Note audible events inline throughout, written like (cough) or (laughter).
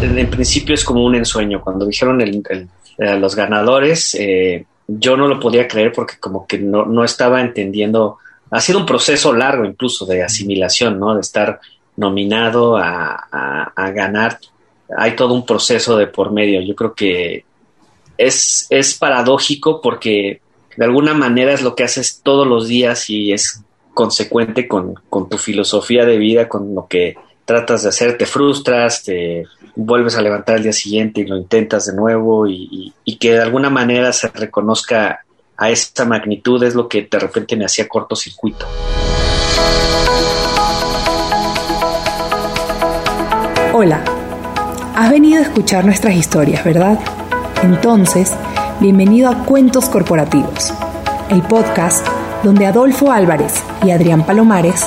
en principio es como un ensueño. Cuando dijeron el, los ganadores, eh, yo no lo podía creer porque como que no, no estaba entendiendo. Ha sido un proceso largo incluso de asimilación, ¿no? De estar nominado a, a, ganar. Hay todo un proceso de por medio. Yo creo que es, es paradójico porque de alguna manera es lo que haces todos los días y es consecuente con, con tu filosofía de vida, con lo que tratas de hacer, te frustras, te vuelves a levantar al día siguiente y lo intentas de nuevo y, que de alguna manera se reconozca a esa magnitud es lo que de repente me hacía cortocircuito. Hola, has venido a escuchar nuestras historias, ¿verdad? Entonces, bienvenido a Cuentos Corporativos, el podcast donde Adolfo Álvarez y Adrián Palomares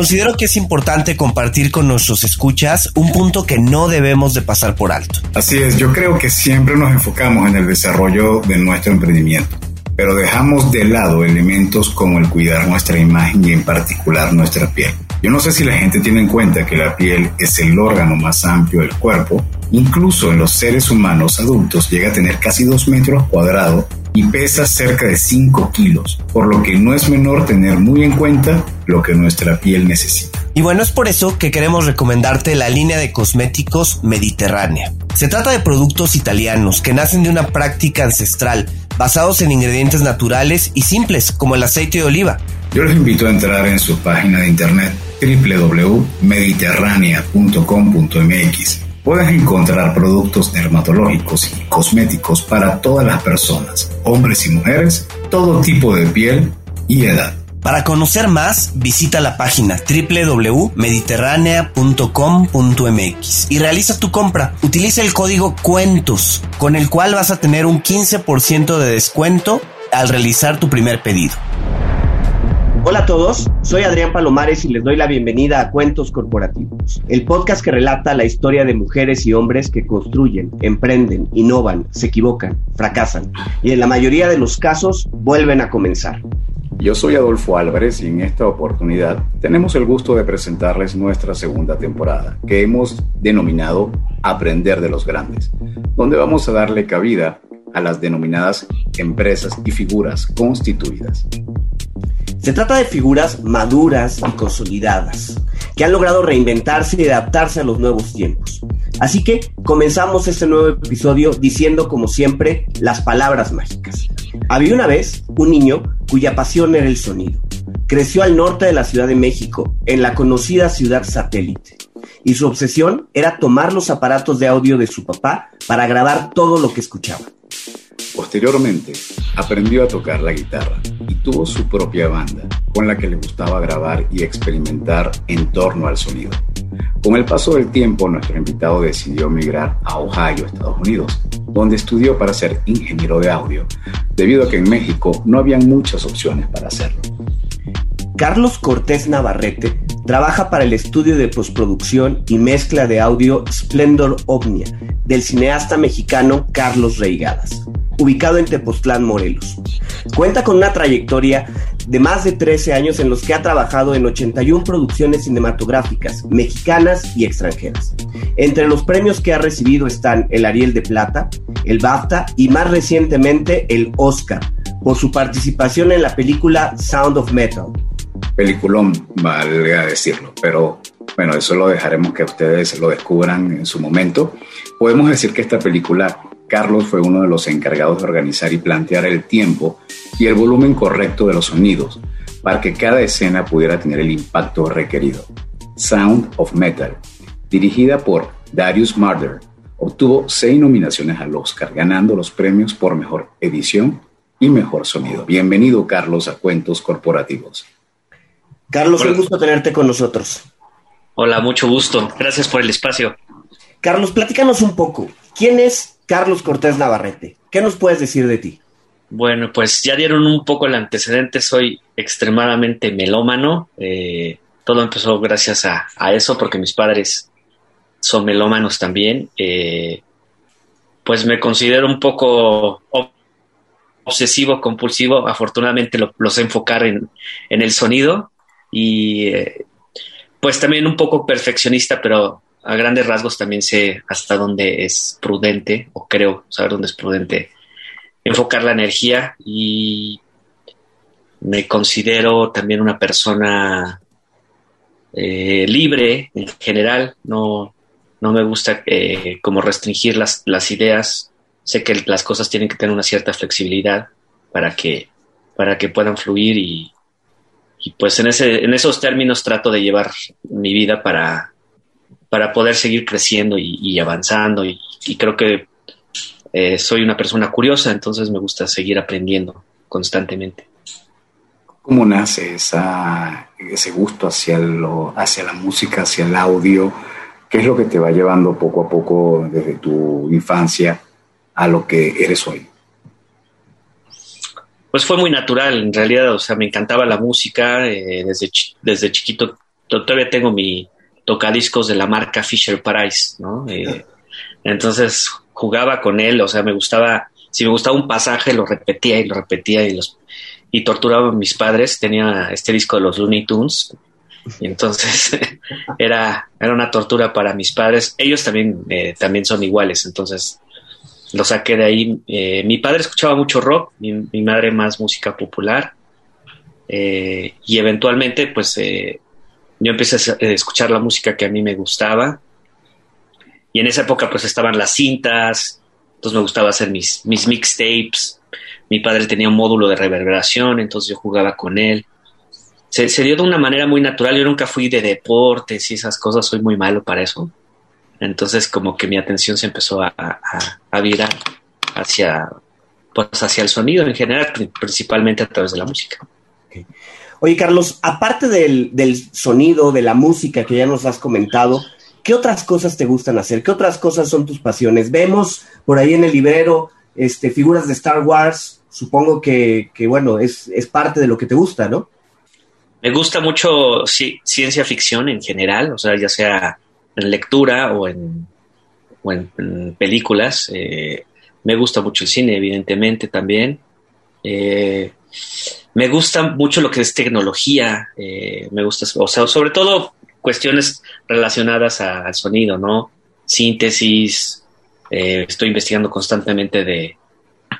Considero que es importante compartir con nuestros escuchas un punto que no debemos de pasar por alto. Así es, yo creo que siempre nos enfocamos en el desarrollo de nuestro emprendimiento, pero dejamos de lado elementos como el cuidar nuestra imagen y en particular nuestra piel. Yo no sé si la gente tiene en cuenta que la piel es el órgano más amplio del cuerpo, incluso en los seres humanos adultos llega a tener casi 2 metros cuadrados y pesa cerca de 5 kilos, por lo que no es menor tener muy en cuenta lo que nuestra piel necesita. Y bueno, es por eso que queremos recomendarte la línea de cosméticos mediterránea. Se trata de productos italianos que nacen de una práctica ancestral, basados en ingredientes naturales y simples como el aceite de oliva. Yo les invito a entrar en su página de internet www.mediterránea.com.mx Puedes encontrar productos dermatológicos y cosméticos para todas las personas, hombres y mujeres, todo tipo de piel y edad. Para conocer más, visita la página www.mediterránea.com.mx y realiza tu compra. Utiliza el código CUENTOS, con el cual vas a tener un 15% de descuento al realizar tu primer pedido. Hola a todos, soy Adrián Palomares y les doy la bienvenida a Cuentos Corporativos, el podcast que relata la historia de mujeres y hombres que construyen, emprenden, innovan, se equivocan, fracasan y en la mayoría de los casos vuelven a comenzar. Yo soy Adolfo Álvarez y en esta oportunidad tenemos el gusto de presentarles nuestra segunda temporada, que hemos denominado Aprender de los Grandes, donde vamos a darle cabida a las denominadas empresas y figuras constituidas. Se trata de figuras maduras y consolidadas, que han logrado reinventarse y adaptarse a los nuevos tiempos. Así que comenzamos este nuevo episodio diciendo, como siempre, las palabras mágicas. Había una vez un niño cuya pasión era el sonido. Creció al norte de la Ciudad de México, en la conocida ciudad satélite, y su obsesión era tomar los aparatos de audio de su papá para grabar todo lo que escuchaba. Posteriormente, aprendió a tocar la guitarra y tuvo su propia banda con la que le gustaba grabar y experimentar en torno al sonido. Con el paso del tiempo, nuestro invitado decidió emigrar a Ohio, Estados Unidos, donde estudió para ser ingeniero de audio, debido a que en México no habían muchas opciones para hacerlo. Carlos Cortés Navarrete trabaja para el estudio de postproducción y mezcla de audio Splendor Omnia del cineasta mexicano Carlos Reigadas ubicado en Tepoztlán, Morelos. Cuenta con una trayectoria de más de 13 años en los que ha trabajado en 81 producciones cinematográficas mexicanas y extranjeras. Entre los premios que ha recibido están el Ariel de Plata, el BAFTA y más recientemente el Oscar por su participación en la película Sound of Metal. Peliculón, valga decirlo, pero bueno, eso lo dejaremos que ustedes lo descubran en su momento. Podemos decir que esta película Carlos fue uno de los encargados de organizar y plantear el tiempo y el volumen correcto de los sonidos para que cada escena pudiera tener el impacto requerido. Sound of Metal, dirigida por Darius Marder, obtuvo seis nominaciones al Oscar, ganando los premios por mejor edición y mejor sonido. Bienvenido, Carlos, a Cuentos Corporativos. Carlos, un gusto tenerte con nosotros. Hola, mucho gusto. Gracias por el espacio. Carlos, platícanos un poco. ¿Quién es Carlos Cortés Navarrete, ¿qué nos puedes decir de ti? Bueno, pues ya dieron un poco el antecedente, soy extremadamente melómano. Eh, todo empezó gracias a, eso, porque mis padres son melómanos también. Eh, pues me considero un poco obsesivo, compulsivo. Afortunadamente lo, sé enfocar en, el sonido y eh, pues también un poco perfeccionista, pero a grandes rasgos también sé hasta dónde es prudente, o creo saber dónde es prudente enfocar la energía y me considero también una persona eh, libre en general, no, no me gusta eh, como restringir las, las, ideas, sé que las cosas tienen que tener una cierta flexibilidad para que, para que puedan fluir y, y pues en, ese, en esos términos trato de llevar mi vida para, para poder seguir creciendo y, avanzando y, creo que eh, soy una persona curiosa, entonces me gusta seguir aprendiendo constantemente. ¿Cómo nace esa, ese gusto hacia, lo, hacia la música, hacia el audio? ¿Qué es lo que te va llevando poco a poco desde tu infancia a lo que eres hoy? Pues fue muy natural, en realidad, o sea, me encantaba la música, eh, desde, desde chiquito, todavía tengo mi tocadiscos de la marca Fisher Price, ¿no? Eh, entonces jugaba con él, o sea, me gustaba, si me gustaba un pasaje, lo repetía y lo repetía y los y torturaba a mis padres. Tenía este disco de los Looney Tunes y entonces (laughs) era, era una tortura para mis padres. Ellos también, eh, también son iguales, entonces lo saqué de ahí. Eh, mi padre escuchaba mucho rock, mi, madre más música popular eh, y eventualmente pues yo empecé a escuchar la música que a mí me gustaba y en esa época pues estaban las cintas, entonces me gustaba hacer mis, mis mixtapes. Mi padre tenía un módulo de reverberación, entonces yo jugaba con él. Se, dio de una manera muy natural. Yo nunca fui de deportes y esas cosas, soy muy malo para eso. Entonces como que mi atención se empezó a, a, virar hacia, pues hacia el sonido en general, principalmente a través de la música. Oye, Carlos, aparte del, del, sonido, de la música que ya nos has comentado, ¿qué otras cosas te gustan hacer? ¿Qué otras cosas son tus pasiones? Vemos por ahí en el librero este, figuras de Star Wars, supongo que, bueno, es, es, parte de lo que te gusta, ¿no? Me gusta mucho ciencia ficción en general, o sea, ya sea en lectura o en, o en, películas. Eh, me gusta mucho el cine, evidentemente, también. Eh, me gusta mucho lo que es tecnología, eh, me gusta, o sea, sobre todo cuestiones relacionadas al sonido, ¿no? Síntesis, eh, estoy investigando constantemente de,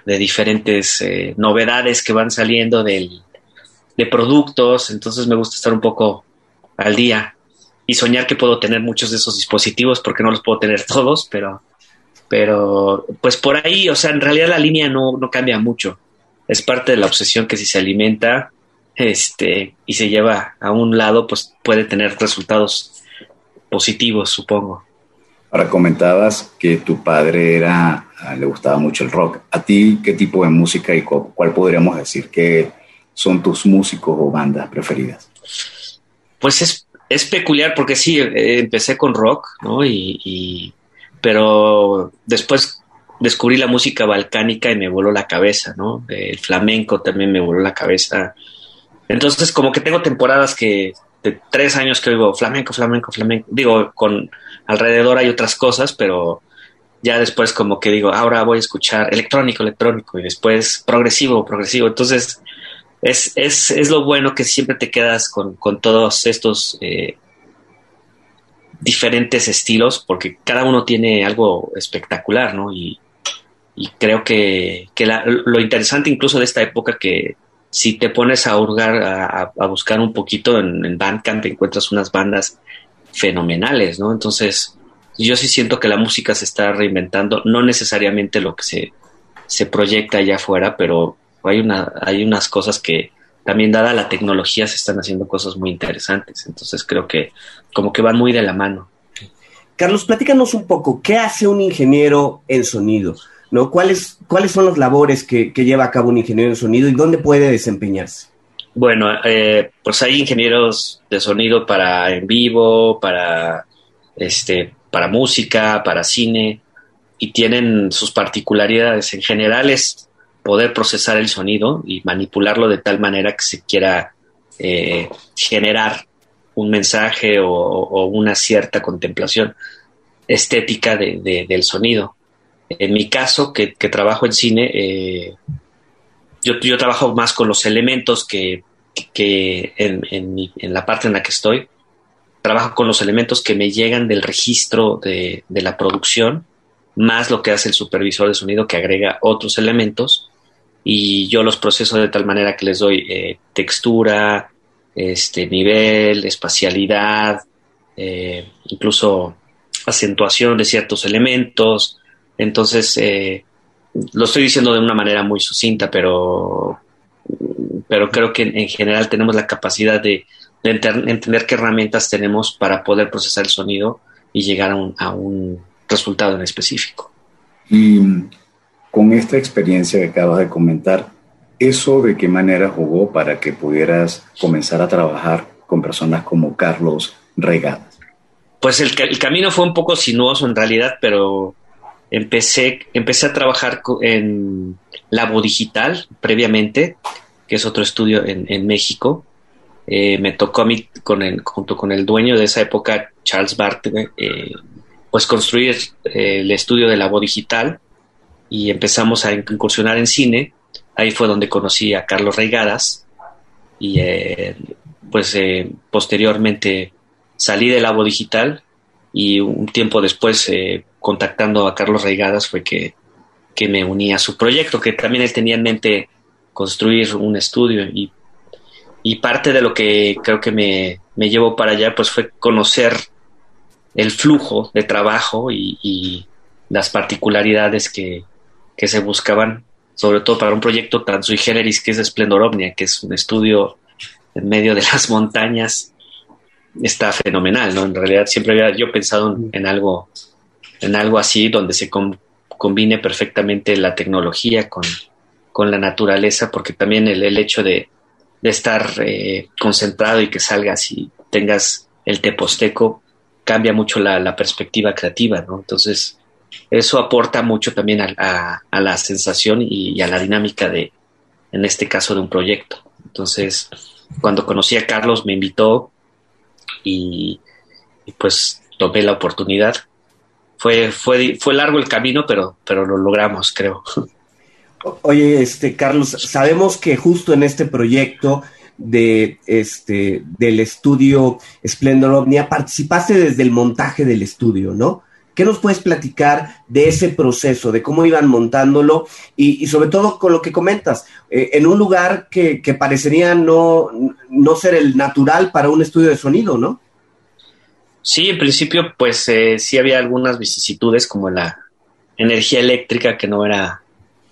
diferentes eh, novedades que van saliendo del, de productos, entonces me gusta estar un poco al día y soñar que puedo tener muchos de esos dispositivos porque no los puedo tener (laughs) todos, pero, pero pues por ahí, o sea, en realidad la línea no, no cambia mucho. Es parte de la obsesión que si se alimenta este, y se lleva a un lado, pues puede tener resultados positivos, supongo. Ahora comentabas que tu padre era, ah, le gustaba mucho el rock. ¿A ti qué tipo de música y cuál podríamos decir que son tus músicos o bandas preferidas? Pues es, es peculiar porque sí, eh, empecé con rock, ¿no? Y, pero después descubrí la música balcánica y me voló la cabeza, ¿no? El flamenco también me voló la cabeza. Entonces, como que tengo temporadas que de tres años que oigo flamenco, flamenco, flamenco. Digo, con alrededor hay otras cosas, pero ya después como que digo, ahora voy a escuchar electrónico, electrónico y después progresivo, progresivo. Entonces, es, es, es lo bueno que siempre te quedas con, con todos estos eh, diferentes estilos, porque cada uno tiene algo espectacular, ¿no? Y, y creo que, que lo interesante incluso de esta época que si te pones a hurgar, a, buscar un poquito en, en, Bandcamp, encuentras unas bandas fenomenales, ¿no? Entonces, yo sí siento que la música se está reinventando, no necesariamente lo que se, se proyecta allá afuera, pero hay, una, hay unas cosas que también dada la tecnología se están haciendo cosas muy interesantes. Entonces, creo que como que van muy de la mano. Carlos, platícanos un poco, ¿qué hace un ingeniero en sonido? ¿No? ¿Cuáles, ¿Cuáles son las labores que, lleva a cabo un ingeniero de sonido y dónde puede desempeñarse? Bueno, eh, pues hay ingenieros de sonido para en vivo, para este, para música, para cine. y tienen sus particularidades. En general es poder procesar el sonido y manipularlo de tal manera que se quiera eh, generar un mensaje o, una cierta contemplación estética del sonido. En mi caso, que, trabajo en cine, eh, yo, trabajo más con los elementos que, en, la parte en la que estoy, trabajo con los elementos que me llegan del registro de, de la producción, más lo que hace el supervisor de sonido que agrega otros elementos y yo los proceso de tal manera que les doy eh, textura, este, nivel, espacialidad, eh, incluso acentuación de ciertos elementos. Entonces, eh, lo estoy diciendo de una manera muy sucinta, pero, pero creo que en, general tenemos la capacidad de, entender qué herramientas tenemos para poder procesar el sonido y llegar a un, a un resultado en específico. Y con esta experiencia que acabas de comentar, ¿eso de qué manera jugó para que pudieras comenzar a trabajar con personas como Carlos Regadas? Pues el, el camino fue un poco sinuoso en realidad, pero empecé, empecé a trabajar en Labo Digital previamente, que es otro estudio en, México. Eh, me tocó a mí, junto con el dueño de esa época, Charles Bart, eh, pues construir eh, el estudio de Labo Digital y empezamos a incursionar en cine. Ahí fue donde conocí a Carlos Reigadas y pues posteriormente salí del Labo Digital y un tiempo después contactando a Carlos Reigadas fue que, que, me uní a su proyecto, que también él tenía en mente construir un estudio y, y parte de lo que creo que me, me, llevó para allá pues fue conocer el flujo de trabajo y, y las particularidades que, que se buscaban, sobre todo para un proyecto tan generis que es Splendor Omnia, que es un estudio en medio de las montañas, está fenomenal, ¿no? En realidad siempre había yo pensado en, algo, en algo así donde se combine perfectamente la tecnología con, con la naturaleza, porque también el, el hecho de, de estar eh, concentrado y que salgas y tengas el teposteco cambia mucho la, la perspectiva creativa, ¿no? Entonces, eso aporta mucho también a, la sensación y, a la dinámica de, en este caso, de un proyecto. Entonces, cuando conocí a Carlos me invitó y, pues tomé la oportunidad. Fue, fue, fue largo el camino, pero, pero lo logramos, creo. Oye, este Carlos, sabemos que justo en este proyecto de este del estudio Splendor Omnia participaste desde el montaje del estudio, ¿no? ¿Qué nos puedes platicar de ese proceso, de cómo iban montándolo y, sobre todo con lo que comentas, eh, en un lugar que, parecería no, no, ser el natural para un estudio de sonido, ¿no? Sí, en principio, pues eh, sí había algunas vicisitudes como la energía eléctrica que no era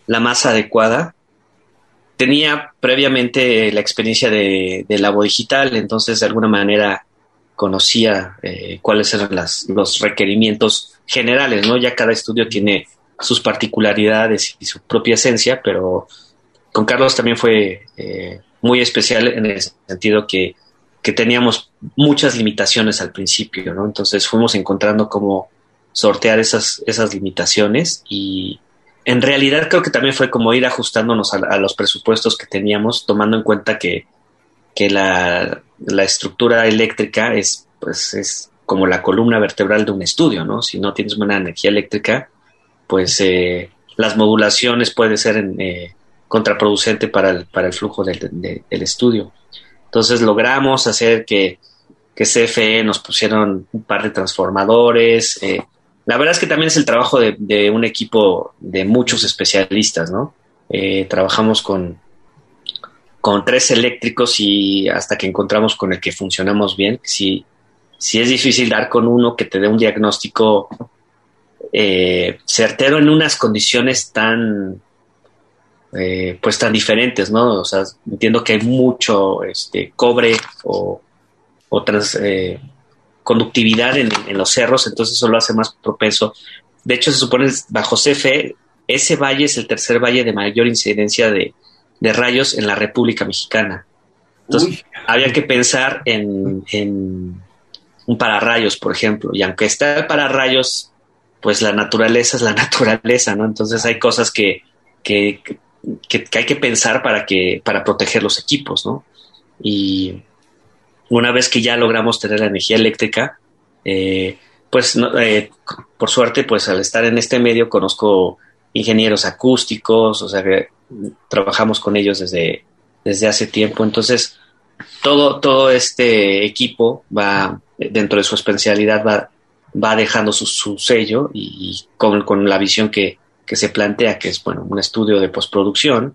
la más adecuada. Tenía previamente la experiencia de, de Labo Digital, entonces de alguna manera conocía eh, cuáles eran los requerimientos generales, ¿no? Ya cada estudio tiene sus particularidades y su propia esencia, pero con Carlos también fue eh, muy especial en el sentido que, que, teníamos muchas limitaciones al principio, ¿no? Entonces fuimos encontrando cómo sortear esas, esas limitaciones y en realidad creo que también fue como ir ajustándonos a, los presupuestos que teníamos, tomando en cuenta que, que la, la estructura eléctrica es, pues, es como la columna vertebral de un estudio, ¿no? Si no tienes buena energía eléctrica, pues eh, las modulaciones pueden ser eh, contraproducente para el, para el flujo del, estudio. Entonces logramos hacer que, que, CFE nos pusieron un par de transformadores. Eh, la verdad es que también es el trabajo de, un equipo de muchos especialistas, ¿no? trabajamos con, con tres eléctricos y hasta que encontramos con el que funcionamos bien. Si, si es difícil dar con uno que te dé un diagnóstico eh, certero en unas condiciones tan eh, pues tan diferentes, ¿no? O sea, entiendo que hay mucho este cobre o, otras eh, conductividad en, los cerros, entonces eso lo hace más propenso. De hecho, se supone bajo CFE, ese valle es el tercer valle de mayor incidencia de, de rayos en la República Mexicana. Entonces, había que pensar en, en un pararrayos, por ejemplo, y aunque está el pararrayos pues la naturaleza es la (laughs) naturaleza, ¿no? Entonces hay cosas que, que, que, hay que pensar para, que, para proteger los equipos, ¿no? Y una vez que ya logramos tener la energía eléctrica, eh, pues eh, por suerte, pues al estar en este medio conozco ingenieros acústicos, o sea que trabajamos con ellos desde, desde hace tiempo, entonces todo, todo este equipo va, dentro de su especialidad, va, va dejando su, sello y, con, con, la visión que, que, se plantea, que es bueno, un estudio de postproducción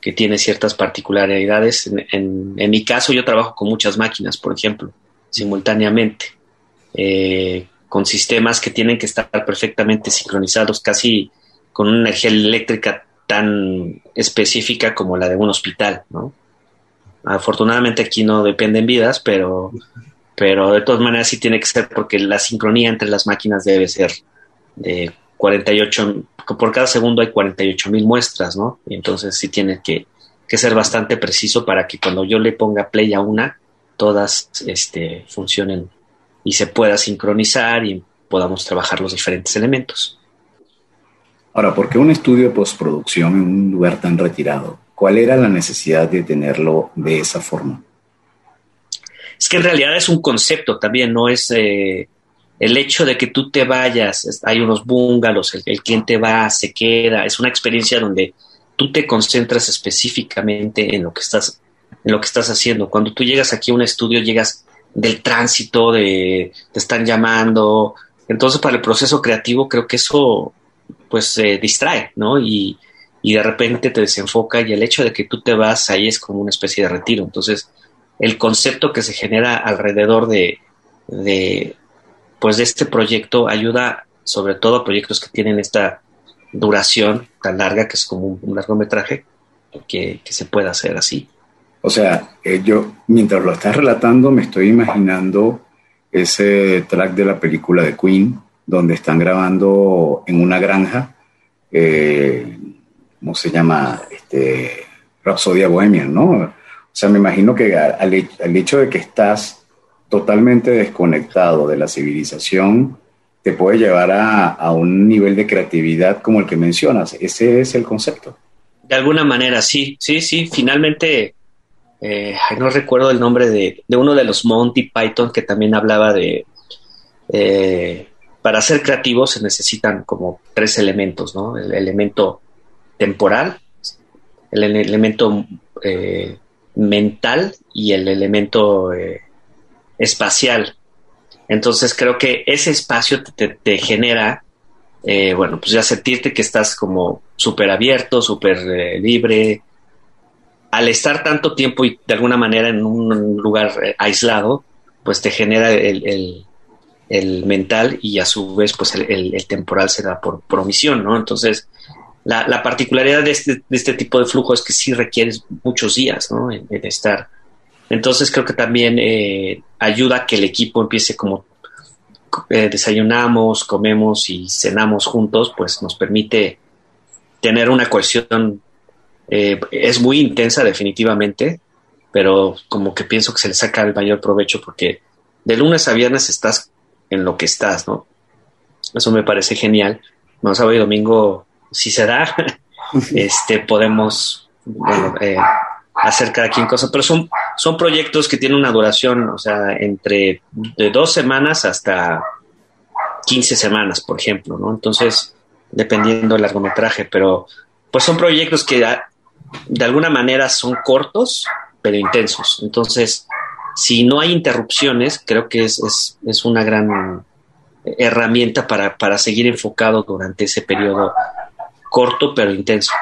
que tiene ciertas particularidades. En, mi caso, yo trabajo con muchas máquinas, por ejemplo, simultáneamente, eh, con sistemas que tienen que estar perfectamente sincronizados, casi con una energía eléctrica tan específica como la de un hospital, ¿no? Afortunadamente aquí no dependen vidas, pero, pero de todas maneras sí tiene que ser porque la sincronía entre las máquinas debe ser de 48, por cada segundo hay 48 mil muestras, ¿no? Y entonces sí tiene que, que, ser bastante preciso para que cuando yo le ponga play a una, todas este, funcionen y se pueda sincronizar y podamos trabajar los diferentes elementos. Ahora, ¿por qué un estudio de postproducción en un lugar tan retirado? ¿Cuál era la necesidad de tenerlo de esa forma? Es que en realidad es un concepto también, no es eh, el hecho de que tú te vayas, hay unos bungalows, el, el, cliente va, se queda, es una experiencia donde tú te concentras específicamente en lo que estás, en lo que estás haciendo. Cuando tú llegas aquí a un estudio, llegas del tránsito, de te están llamando. Entonces, para el proceso creativo, creo que eso pues se distrae, ¿no? Y, y de repente te desenfoca y el hecho de que tú te vas ahí es como una especie de retiro. Entonces, el concepto que se genera alrededor de, de, pues este proyecto ayuda sobre todo a proyectos que tienen esta duración tan larga que es como un, largometraje que, que, se pueda hacer así. O sea, eh, yo mientras lo estás relatando me estoy imaginando ese track de la película de Queen donde están grabando en una granja eh, ¿cómo se llama? Este, Rapsodia Bohemian, ¿no? O sea, me imagino que al, hecho de que estás totalmente desconectado de la civilización, te puede llevar a, un nivel de creatividad como el que mencionas. Ese es el concepto. De alguna manera, sí, sí, sí. Finalmente, eh, no recuerdo el nombre de, uno de los Monty Python que también hablaba de, eh, para ser creativos se necesitan como tres elementos, ¿no? El elemento temporal, el elemento eh, mental y el elemento espacial. Entonces creo que ese espacio te, genera, eh, bueno, pues ya sentirte que estás como súper abierto, súper libre. Al estar tanto tiempo y de alguna manera en un lugar aislado, pues te genera el, mental y a su vez pues el, temporal se da por, por omisión, ¿no? Entonces la, particularidad de este, de este, tipo de flujo es que sí requieres muchos días ¿no? en, estar. Entonces creo que también eh, ayuda a que el equipo empiece como eh, desayunamos, comemos y cenamos juntos, pues nos permite tener una cohesión. Eh, es muy intensa definitivamente, pero como que pienso que se le saca el mayor provecho porque de lunes a viernes estás en lo que estás, ¿no? Eso me parece genial. Bueno, sábado domingo si se da, este, podemos eh, hacer cada quien cosa, pero son, son proyectos que tienen una duración, o sea, entre de dos semanas hasta 15 semanas, por ejemplo, ¿no? Entonces, dependiendo del largometraje, pero pues son proyectos que de alguna manera son cortos, pero intensos. Entonces, si no hay interrupciones, creo que es, es, es una gran herramienta para, para seguir enfocado durante ese periodo corto pero intenso.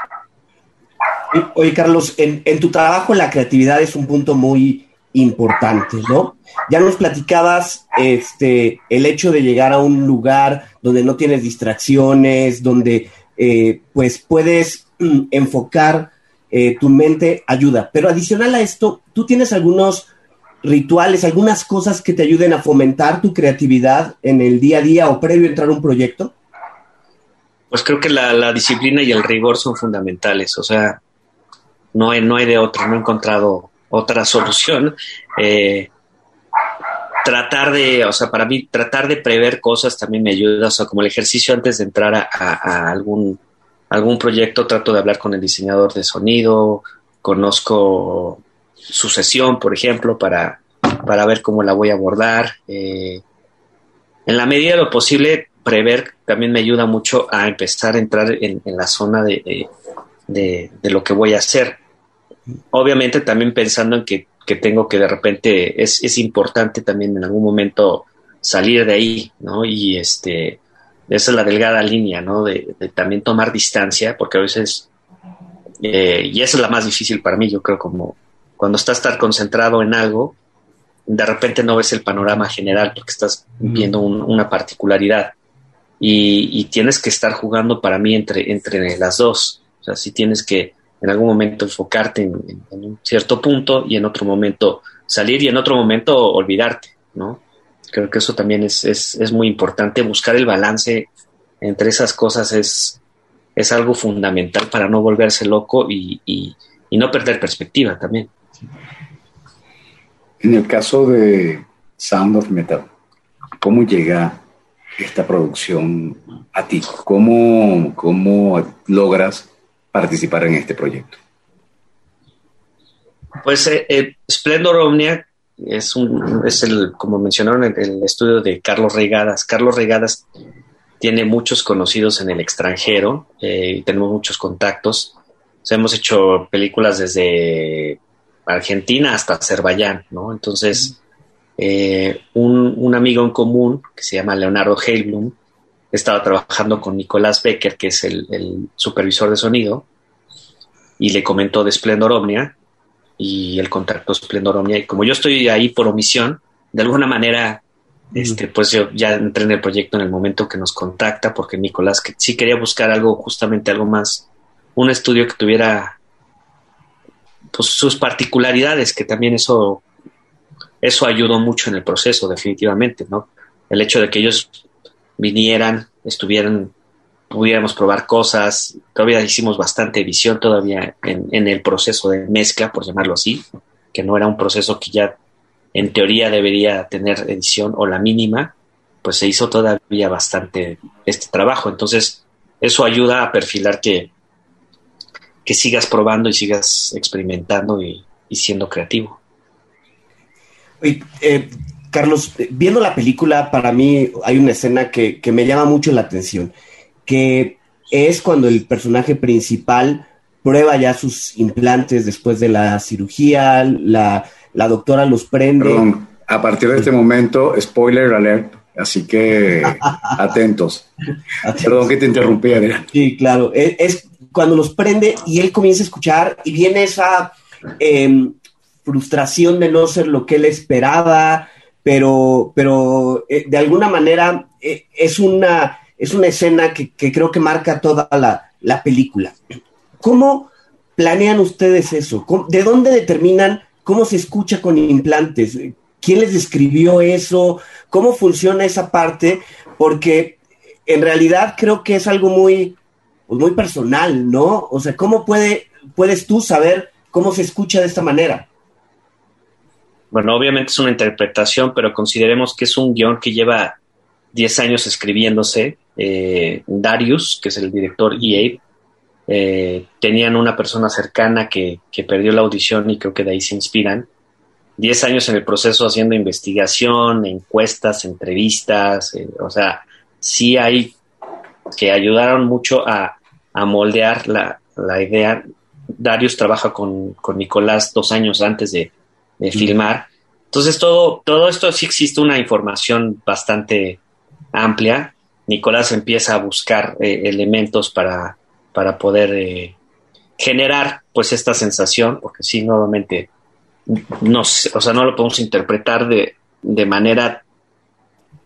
Oye, Carlos, en, tu trabajo la creatividad es un punto muy importante, ¿no? Ya nos platicabas este, el hecho de llegar a un lugar donde no tienes distracciones, donde eh, pues puedes mm, enfocar eh, tu mente, ayuda. Pero adicional a esto, ¿tú tienes algunos rituales, algunas cosas que te ayuden a fomentar tu creatividad en el día a día o previo a entrar a un proyecto? pues creo que la, disciplina y el rigor son fundamentales. O sea, no hay, no hay de otra, no he encontrado otra solución. Eh, tratar de, o sea, para mí tratar de prever cosas también me ayuda, o sea, como el ejercicio antes de entrar a, algún, algún proyecto, trato de hablar con el diseñador de sonido, conozco su sesión, por ejemplo, para, para ver cómo la voy a abordar. Eh, en la medida de lo posible, prever también me ayuda mucho a empezar a entrar en, la zona de, de, lo que voy a hacer. Obviamente también pensando en que, tengo que de repente, es, es, importante también en algún momento salir de ahí, ¿no? Y este, esa es la delgada línea, ¿no? De, también tomar distancia, porque a veces, eh, y esa es la más difícil para mí, yo creo, como cuando estás tan concentrado en algo, de repente no ves el panorama general porque estás viendo una particularidad y, tienes que estar jugando para mí entre, entre las dos. O sea, si tienes que en algún momento enfocarte en, un cierto punto y en otro momento salir y en otro momento olvidarte, ¿no? Creo que eso también es, es, es muy importante. Buscar el balance entre esas cosas es, es algo fundamental para no volverse loco y, y, y no perder perspectiva también. En el caso de Sound of Metal, ¿cómo llega esta producción a ti? ¿Cómo, cómo logras participar en este proyecto? Pues eh, eh, Splendor Omnia es, un, es el, como mencionaron, el, estudio de Carlos Regadas. Carlos Regadas tiene muchos conocidos en el extranjero eh, y tenemos muchos contactos. hemos hecho películas desde Argentina hasta Azerbaiyán, ¿no? Entonces, eh, un, amigo en común que se llama Leonardo Heilblum estaba trabajando con Nicolás Becker, que es el, supervisor de sonido, y le comentó de Splendor Omnia y el contacto Splendor Omnia. Y como yo estoy ahí por omisión, de alguna manera, este, pues yo ya entré en el proyecto en el momento que nos contacta, porque Nicolás que sí quería buscar algo, justamente algo más, un estudio que tuviera pues, sus particularidades, que también eso, eso ayudó mucho en el proceso, definitivamente, ¿no? El hecho de que ellos vinieran, estuvieran, pudiéramos probar cosas, todavía hicimos bastante edición todavía en, en el proceso de mezcla, por llamarlo así, que no era un proceso que ya en teoría debería tener edición o la mínima, pues se hizo todavía bastante este trabajo. Entonces, eso ayuda a perfilar que, que sigas probando y sigas experimentando y, siendo creativo. Eh, Carlos, viendo la película, para mí hay una escena que, me llama mucho la atención, que es cuando el personaje principal prueba ya sus implantes después de la cirugía, la, doctora los prende. Perdón, a partir de este momento, spoiler alert, así que (laughs) atentos. Perdón que te interrumpí, Adrián. Sí, claro, es, cuando los prende y él comienza a escuchar y viene esa em, frustración de no ser lo que él esperaba, pero, pero eh, de alguna manera eh, es, una, es una escena que, creo que marca toda la, la, película. ¿Cómo planean ustedes eso? ¿De dónde determinan cómo se escucha con implantes? ¿Quién les describió eso? ¿Cómo funciona esa parte? Porque en realidad creo que es algo muy, pues, muy personal, ¿no? O sea, ¿cómo puede, puedes tú saber cómo se escucha de esta manera? Bueno, obviamente es una interpretación, pero consideremos que es un guion que lleva 10 años escribiéndose. Eh, Darius, que es el director y eh, tenían una persona cercana que, perdió la audición y creo que de ahí se inspiran. 10 años en el proceso haciendo investigación, encuestas, entrevistas, eh, o sea, sí hay que ayudaron mucho a, moldear la, idea. Darius trabaja con, Nicolás dos años antes de, filmar. Entonces, todo, todo esto sí existe una información bastante amplia. Nicolás empieza a buscar eh, elementos para, para poder eh, generar pues esta sensación, porque sí, nuevamente, no, o sea, no lo podemos interpretar de, de manera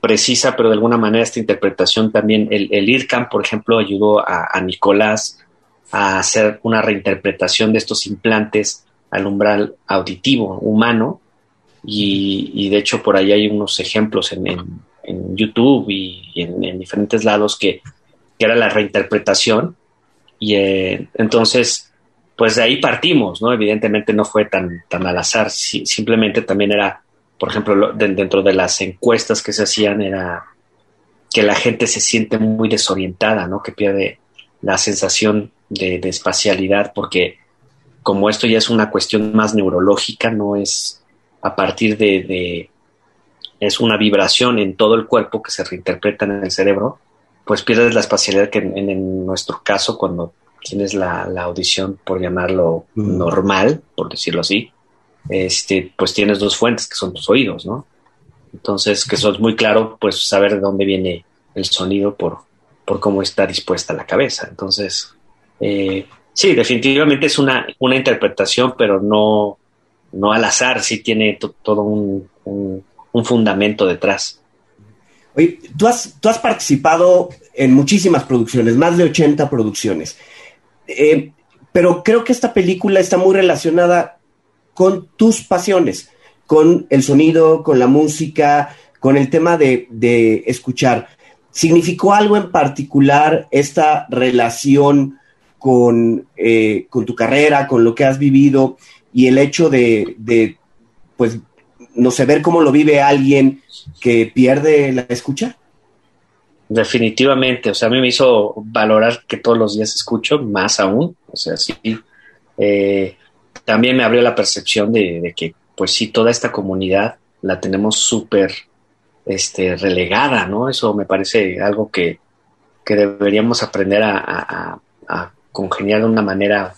precisa, pero de alguna manera esta interpretación también, el, el IRCAM, por ejemplo, ayudó a, Nicolás a hacer una reinterpretación de estos implantes al umbral auditivo humano y, de hecho por ahí hay unos ejemplos en, en, YouTube y, en, diferentes lados que, que, era la reinterpretación y eh, entonces pues de ahí partimos, ¿no? Evidentemente no fue tan, tan al azar, simplemente también era por ejemplo, dentro de las encuestas que se hacían era que la gente se siente muy desorientada, ¿no? Que pierde la sensación de, espacialidad porque como esto ya es una cuestión más neurológica, no es a partir de, es una vibración en todo el cuerpo que se reinterpreta en el cerebro, pues pierdes la espacialidad que en, nuestro caso cuando tienes la, audición, por llamarlo mm. normal, por decirlo así, este, pues tienes dos fuentes que son tus oídos, ¿no? Entonces, que eso es muy claro, pues saber de dónde viene el sonido por, por cómo está dispuesta la cabeza. Entonces, eh, sí, definitivamente es una, una interpretación, pero no, no al azar, sí tiene todo un, fundamento detrás. Oye, tú has, tú has participado en muchísimas producciones, más de 80 producciones, eh, pero creo que esta película está muy relacionada con tus pasiones, con el sonido, con la música, con el tema de, de escuchar. ¿Significó algo en particular esta relación con, eh, con, tu carrera, con lo que has vivido y el hecho de, de, pues, no sé, ver cómo lo vive alguien que pierde la escucha? Definitivamente, o sea, a mí me hizo valorar que todos los días escucho, más aún, o sea, sí. Eh, también me abrió la percepción de, que, pues sí, toda esta comunidad la tenemos súper este, relegada, ¿no? Eso me parece algo que, deberíamos aprender a, congeniar de una manera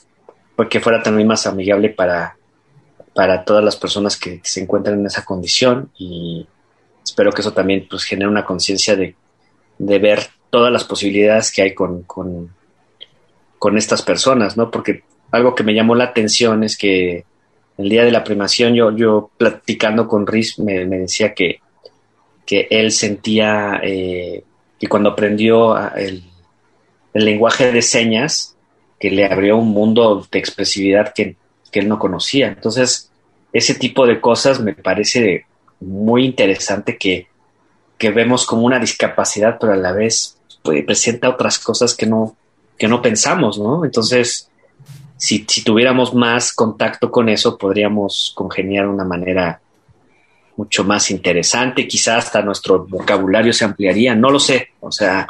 pues, fuera también más amigable para, para todas las personas que se encuentran en esa condición y espero que eso también pues genere una conciencia de, ver todas las posibilidades que hay con, con, estas personas, ¿no? Porque algo que me llamó la atención es que el día de la primación yo, yo platicando con Riz me decía que que él sentía eh, que cuando aprendió el, lenguaje de señas, que le abrió un mundo de expresividad que, él no conocía. Entonces, ese tipo de cosas me parece muy interesante que, vemos como una discapacidad, pero a la vez pues, presenta otras cosas que no, que no pensamos, ¿no? Entonces, si, si tuviéramos más contacto con eso, podríamos congeniar una manera mucho más interesante, quizás hasta nuestro vocabulario se ampliaría, no lo sé, o sea,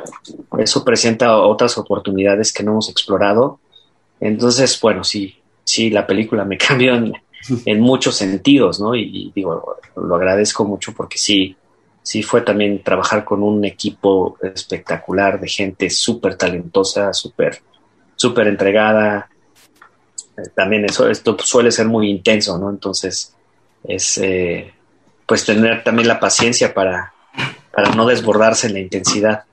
eso presenta otras oportunidades que no hemos explorado. Entonces, bueno, sí, sí, la película me (laughs) cambió en, muchos sentidos, ¿no? Y, digo, lo agradezco mucho porque sí, sí fue también trabajar con un equipo espectacular de gente súper talentosa, súper, súper entregada. Eh, también eso, esto suele ser muy intenso, ¿no? Entonces, es, eh, pues tener también la paciencia para, para no desbordarse en la intensidad.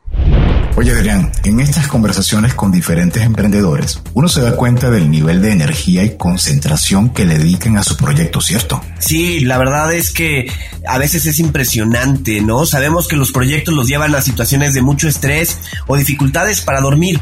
Oye Adrián, en estas conversaciones con diferentes emprendedores, uno se da cuenta del nivel de energía y concentración que le dedican a su proyecto, ¿cierto? Sí, la verdad es que a veces es impresionante, ¿no? Sabemos que los proyectos los llevan a situaciones de mucho estrés o dificultades para dormir.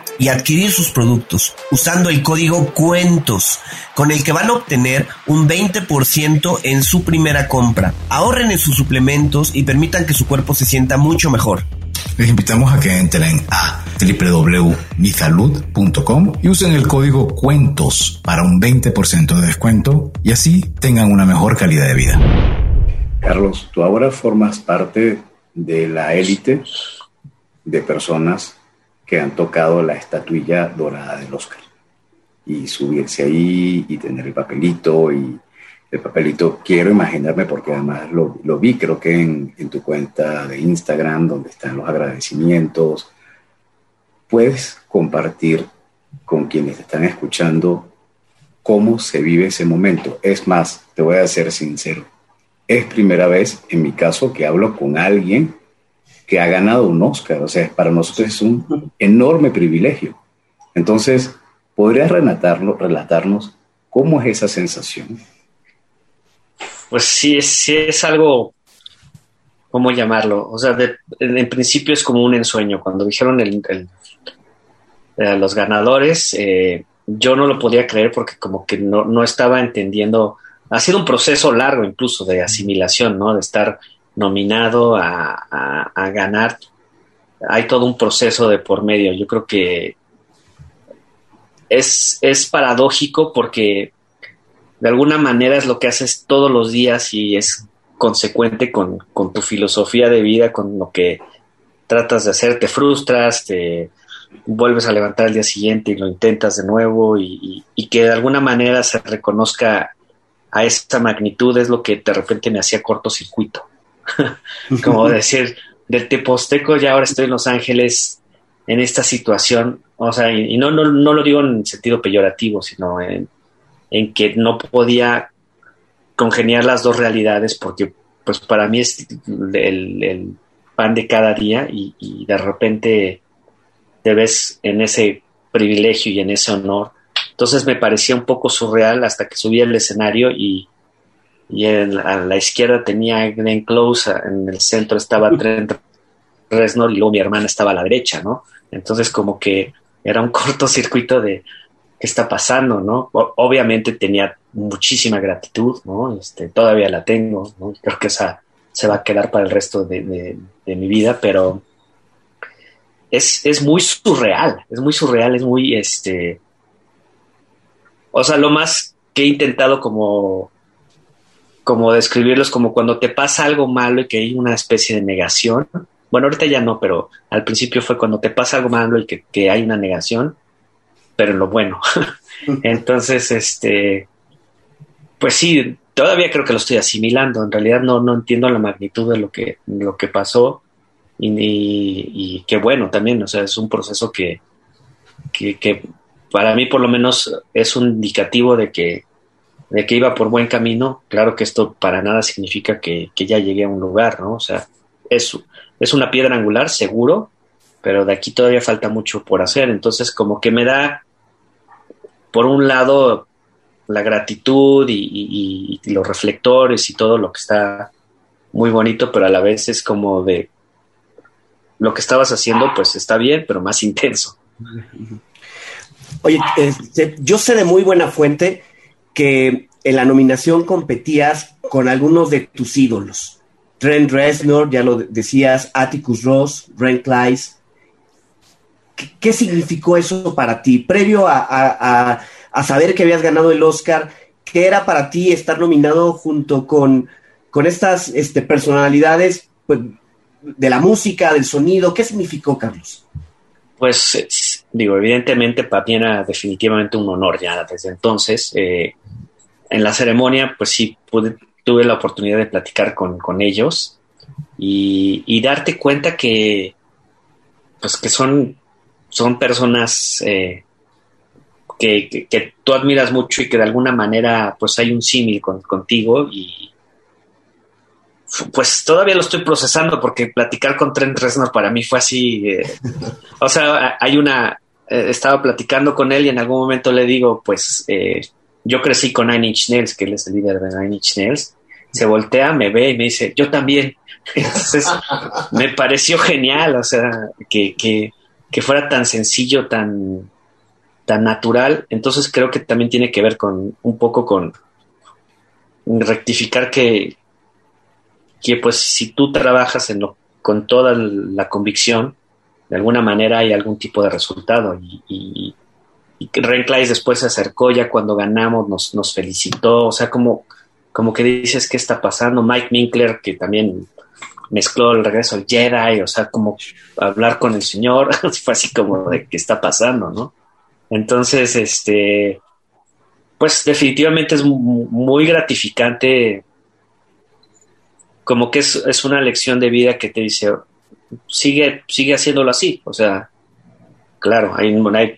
y adquirir sus productos usando el código cuentos con el que van a obtener un 20% en su primera compra. Ahorren en sus suplementos y permitan que su cuerpo se sienta mucho mejor. Les invitamos a que entren a www.misalud.com y usen el código cuentos para un 20% de descuento y así tengan una mejor calidad de vida. Carlos, tú ahora formas parte de la élite de personas que han tocado la estatuilla dorada del Oscar. Y subirse ahí y tener el papelito y el papelito, quiero imaginarme porque además lo, lo vi, creo que en, en, tu cuenta de Instagram, donde están los agradecimientos, puedes compartir con quienes están escuchando cómo se vive ese momento. Es más, te voy a ser sincero, es primera vez en mi caso que hablo con alguien que ha ganado un Oscar, o sea, para nosotros es un enorme privilegio. Entonces, ¿podrías relatarlo, relatarnos cómo es esa sensación? Pues sí, sí es algo, ¿cómo llamarlo? O sea, en principio es como un ensueño. Cuando dijeron eh, los ganadores, eh, yo no lo podía creer porque como que no, no estaba entendiendo. Ha sido un proceso largo incluso de asimilación, ¿no? De estar nominado a, a, ganar. Hay todo un proceso de por medio. Yo creo que es, es paradójico porque de alguna manera es lo que haces todos los días y es consecuente con, con, tu filosofía de vida, con lo que tratas de hacer, te frustras, te, vuelves a levantar al día siguiente y lo intentas de nuevo y, que de alguna manera se reconozca a esta magnitud es lo que de repente me hacía cortocircuito. (laughs) Como decir, del Teposteco ya ahora estoy en Los Ángeles en esta situación, o sea, y, no, no, no, lo digo en sentido peyorativo, sino en, en que no podía congeniar las dos realidades porque pues para mí es el, pan de cada día y de repente te ves en ese privilegio y en ese honor. Entonces me parecía un poco surreal hasta que subí al escenario y, y a la izquierda tenía Glenn Close, en el centro estaba Trent Reznor y luego mi hermana estaba a la derecha, ¿no? Entonces como que era un (laughs) cortocircuito de qué está pasando, ¿no? obviamente tenía muchísima gratitud, ¿no? Este, todavía la tengo, ¿no? Creo que esa se va a quedar para el resto de mi vida, pero es, muy surreal, es muy surreal, es muy, este, o sea, lo más que he intentado como, como describirlo es como cuando te pasa algo malo y que hay una especie de negación. Bueno, ahorita ya no, pero al principio fue cuando te pasa algo malo y que, que hay una negación, pero en lo bueno. (laughs) Entonces, este, pues sí, todavía creo que lo estoy asimilando. En realidad no, no entiendo la magnitud de lo que, lo que pasó y, qué bueno también, o sea, es un proceso que, que, para mí por lo menos es un indicativo de que, de que iba por buen camino. Claro que esto para nada significa que, ya llegué a un lugar, ¿no? O sea, es, es una piedra angular, seguro, pero de aquí todavía falta mucho por hacer. Entonces, como que me da, por un lado, la gratitud y, y, los reflectores y todo lo que está muy bonito, pero a la vez es como de lo que estabas haciendo pues está bien, pero más intenso. Oye, este, yo sé de muy buena fuente que en la nominación competías con algunos de tus ídolos. Trent Reznor, ya lo decías, Atticus Ross, Brent Kleiss. ¿Qué, significó eso para ti? Previo a, saber que habías ganado el Oscar, ¿qué era para ti estar nominado junto con, con estas este, personalidades pues, de la música, del sonido. ¿Qué significó, Carlos? Pues digo, evidentemente para mí era definitivamente un honor ya desde entonces. Eh, en la ceremonia, pues sí, tuve la oportunidad de platicar con, ellos y, darte cuenta que, pues que son, son personas eh, que, que, tú admiras mucho y que de alguna manera pues hay un símil contigo y, pues todavía lo estoy procesando porque platicar con Trent Reznor para mí fue así. Eh, (laughs) o sea, hay una. Eh, estaba platicando con él y en algún momento le digo, pues eh, yo crecí con Nine Inch Nails, que él es el líder de Nine Inch Nails. Se voltea, me ve y me dice, yo también. (laughs) Entonces me pareció genial, o sea, que, que, que fuera tan sencillo, tan, tan natural. Entonces creo que también tiene que ver con un poco con rectificar que, que pues si tú trabajas en lo, con toda la convicción, de alguna manera hay algún tipo de resultado. Y, y, Ren después se acercó ya cuando ganamos, nos, nos felicitó, o sea, como, como que dices qué está pasando. Mike Minkler, que también mezcló el regreso al Jedi, o sea, como hablar con el Señor, (laughs) fue así como de qué está pasando, ¿no? Entonces, este, pues definitivamente es muy gratificante como que es, una lección de vida que te dice, sigue, sigue haciéndolo así, o sea, claro, hay,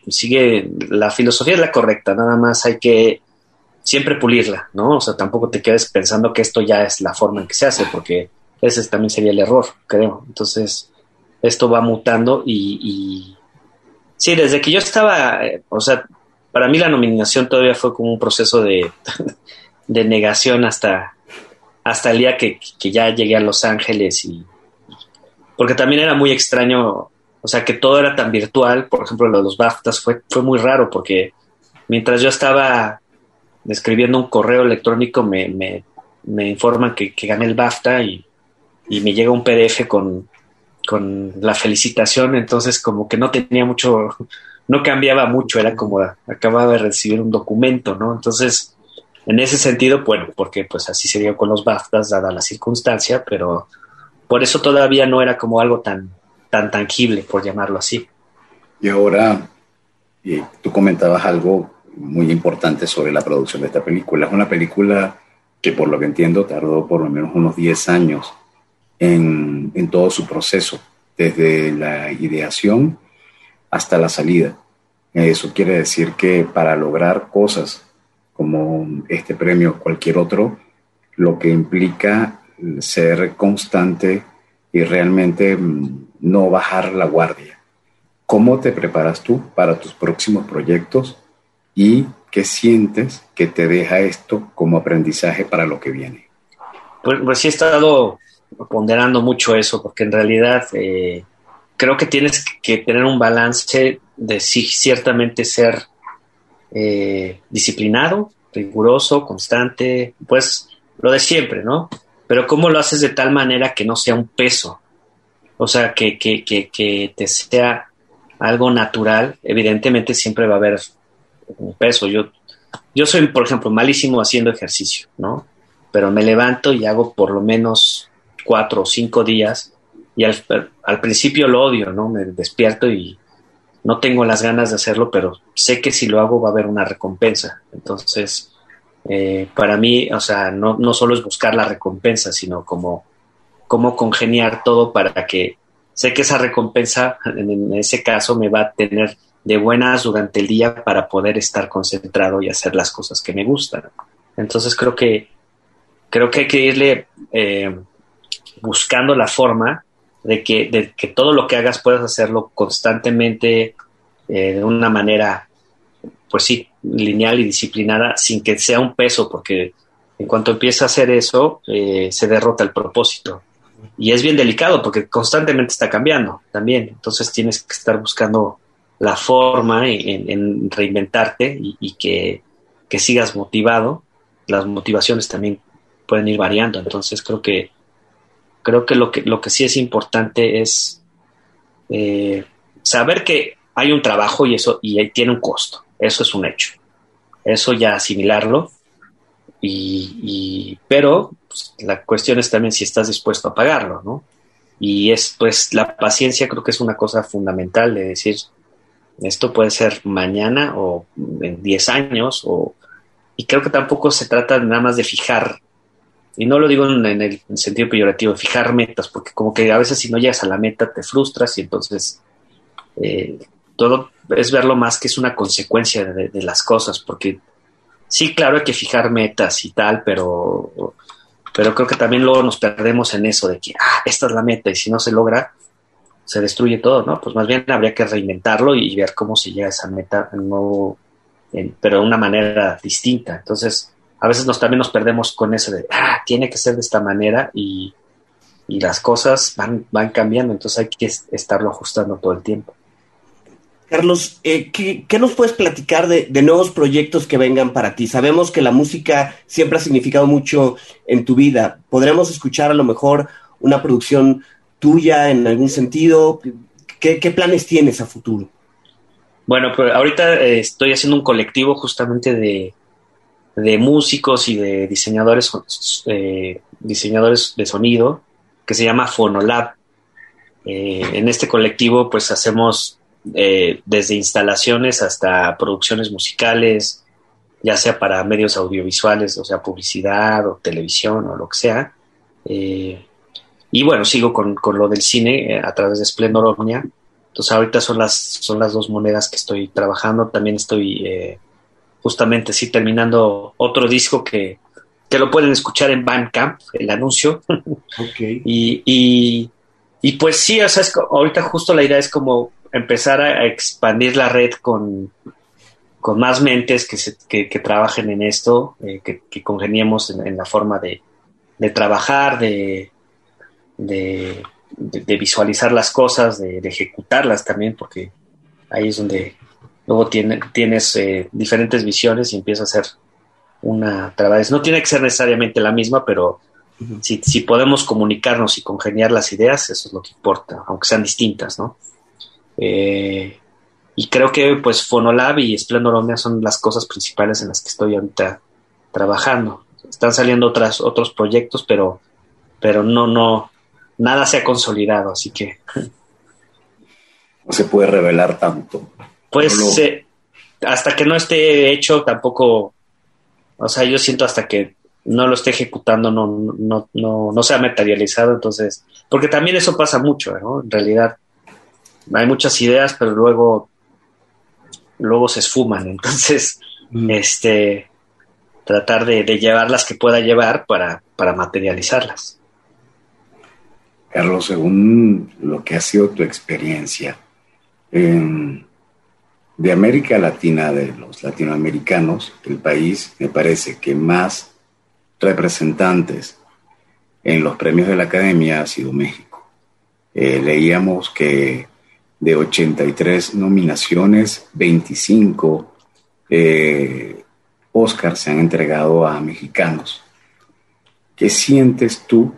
sigue, la filosofía es la correcta, nada más hay que siempre pulirla, ¿no? O sea, tampoco te quedes pensando que esto ya es la forma en que se hace, porque ese también sería el error, creo. Entonces, esto va mutando y, y sí, desde que yo estaba, eh, o sea, para mí la nominación todavía fue como un proceso de, (laughs) negación hasta, hasta el día que, ya llegué a Los Ángeles y porque también era muy extraño, o sea, que todo era tan virtual, por ejemplo, lo de los BAFTAs fue, fue muy raro porque mientras yo estaba escribiendo un correo electrónico me, me, me informan que, que, gané el BAFTA y, y, me llega un PDF con, con la felicitación, entonces como que no tenía mucho, no cambiaba mucho, era como acababa de recibir un documento, ¿no? Entonces, en ese sentido, bueno, porque pues así sería con los BAFTAs, dada la circunstancia, pero por eso todavía no era como algo tan, tan tangible, por llamarlo así. Y ahora, tú comentabas algo muy importante sobre la producción de esta película. Es una película que por lo que entiendo tardó por lo menos unos 10 años en, en todo su proceso, desde la ideación hasta la salida. Eso quiere decir que para lograr cosas como este premio o cualquier otro, lo que implica ser constante y realmente mm, no bajar la guardia. ¿Cómo te preparas tú para tus próximos proyectos y qué sientes que te deja esto como aprendizaje para lo que viene? Pues, pues sí he estado ponderando mucho eso, porque en realidad eh, creo que tienes que tener un balance de sí, ciertamente ser eh, disciplinado, riguroso, constante, pues lo de siempre, ¿no? Pero ¿cómo lo haces de tal manera que no sea un peso? O sea, que, que, que, te sea algo natural. Evidentemente siempre va a haber un peso. Yo, yo soy, por ejemplo, malísimo haciendo ejercicio, ¿no? Pero me levanto y hago por lo menos cuatro o cinco días y al, al principio lo odio, ¿no? Me despierto y no tengo las ganas de hacerlo, pero sé que si lo hago va a haber una recompensa. Entonces, eh, para mí, o sea, no, no solo es buscar la recompensa, sino como cómo congeniar todo para que sé que esa recompensa, en, ese caso, me va a tener de buenas durante el día para poder estar concentrado y hacer las cosas que me gustan. Entonces creo que creo que hay que irle eh, buscando la forma de que, de que todo lo que hagas puedas hacerlo constantemente eh, de una manera, pues sí, lineal y disciplinada, sin que sea un peso, porque en cuanto empieza a hacer eso, eh, se derrota el propósito. Y es bien delicado porque constantemente está cambiando también. Entonces tienes que estar buscando la forma en, reinventarte y, que, que, sigas motivado. Las motivaciones también pueden ir variando. Entonces creo que creo que lo que, lo que sí es importante es eh, saber que hay un trabajo y eso y tiene un costo. Eso es un hecho. Eso ya asimilarlo. Y, pero pues, la cuestión es también si estás dispuesto a pagarlo, ¿no? Y es pues la paciencia creo que es una cosa fundamental de decir, esto puede ser mañana o en 10 años o y creo que tampoco se trata nada más de fijar y no lo digo en, el sentido peyorativo, fijar metas, porque como que a veces si no llegas a la meta te frustras y entonces eh, todo es verlo más que es una consecuencia de, las cosas, porque sí, claro, hay que fijar metas y tal, pero, pero creo que también luego nos perdemos en eso de que, ah, esta es la meta y si no se logra, se destruye todo, ¿no? Pues más bien habría que reinventarlo y, ver cómo se llega a esa meta, no, pero de una manera distinta. Entonces, a veces nos, también nos perdemos con eso de, ah, tiene que ser de esta manera y, y las cosas van, van cambiando, entonces hay que estarlo ajustando todo el tiempo. Carlos, eh, ¿qué, ¿qué, nos puedes platicar de, nuevos proyectos que vengan para ti? Sabemos que la música siempre ha significado mucho en tu vida. ¿Podremos escuchar a lo mejor una producción tuya en algún sentido? ¿Qué, planes tienes a futuro? Bueno, pues ahorita eh, estoy haciendo un colectivo justamente de, de músicos y de diseñadores, eh, diseñadores de sonido que se llama Fonolab. En este colectivo pues hacemos eh, desde instalaciones hasta producciones musicales, ya sea para medios audiovisuales, o sea, publicidad o televisión o lo que sea. y bueno, sigo con, con lo del cine a través de Splendor Omnia Entonces ahorita son las, son las dos monedas que estoy trabajando. También estoy eh, justamente sí terminando otro disco que, que lo pueden escuchar en Bandcamp, el anuncio. (laughs) y, y, pues sí, o sea, ahorita justo la idea es como empezar a expandir la red con, con más mentes que, se, que, trabajen en esto, eh, que, que, congeniemos en, la forma de, de trabajar, de, de, visualizar las cosas, de, ejecutarlas también, porque ahí es donde luego tiene, tienes eh, diferentes visiones y empieza a ser una trabajo. No tiene que ser necesariamente la misma, pero si, si, podemos comunicarnos y congeniar las ideas, eso es lo que importa, aunque sean distintas, ¿no? Eh, y creo que pues Fonolab y Splendor Omnia son las cosas principales en las que estoy ahorita trabajando. Están saliendo otras, otros proyectos, pero, pero no, no, nada se ha consolidado, así que. No se puede revelar tanto. Pues eh, hasta que no esté hecho, tampoco. O sea, yo siento hasta que no lo esté ejecutando, no, no, no, no se ha materializado, entonces. Porque también eso pasa mucho, ¿no? En realidad, hay muchas ideas, pero luego luego se esfuman. (laughs) Entonces, mm. este, tratar de, llevar las que pueda llevar para, para materializarlas. Carlos, según lo que ha sido tu experiencia, de América Latina, de los latinoamericanos, el país me parece que más representantes en los premios de la Academia ha sido México. Eh, leíamos que de 83 nominaciones, 25 eh, Oscars se han entregado a mexicanos. ¿Qué sientes tú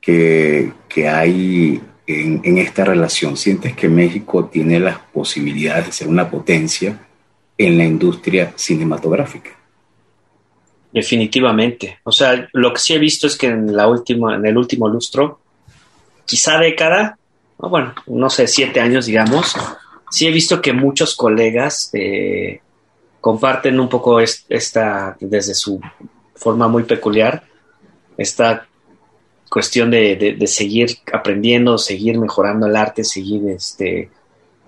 que, hay en, en, esta relación? ¿Sientes que México tiene las posibilidades de ser una potencia en la industria cinematográfica? Definitivamente. O sea, lo que sí he visto es que en, la última, en el último lustro, quizá década, bueno, no sé, siete años, digamos, sí he visto que muchos colegas eh, comparten un poco esta, desde su forma muy peculiar, esta cuestión de, seguir aprendiendo, seguir mejorando el arte, seguir este...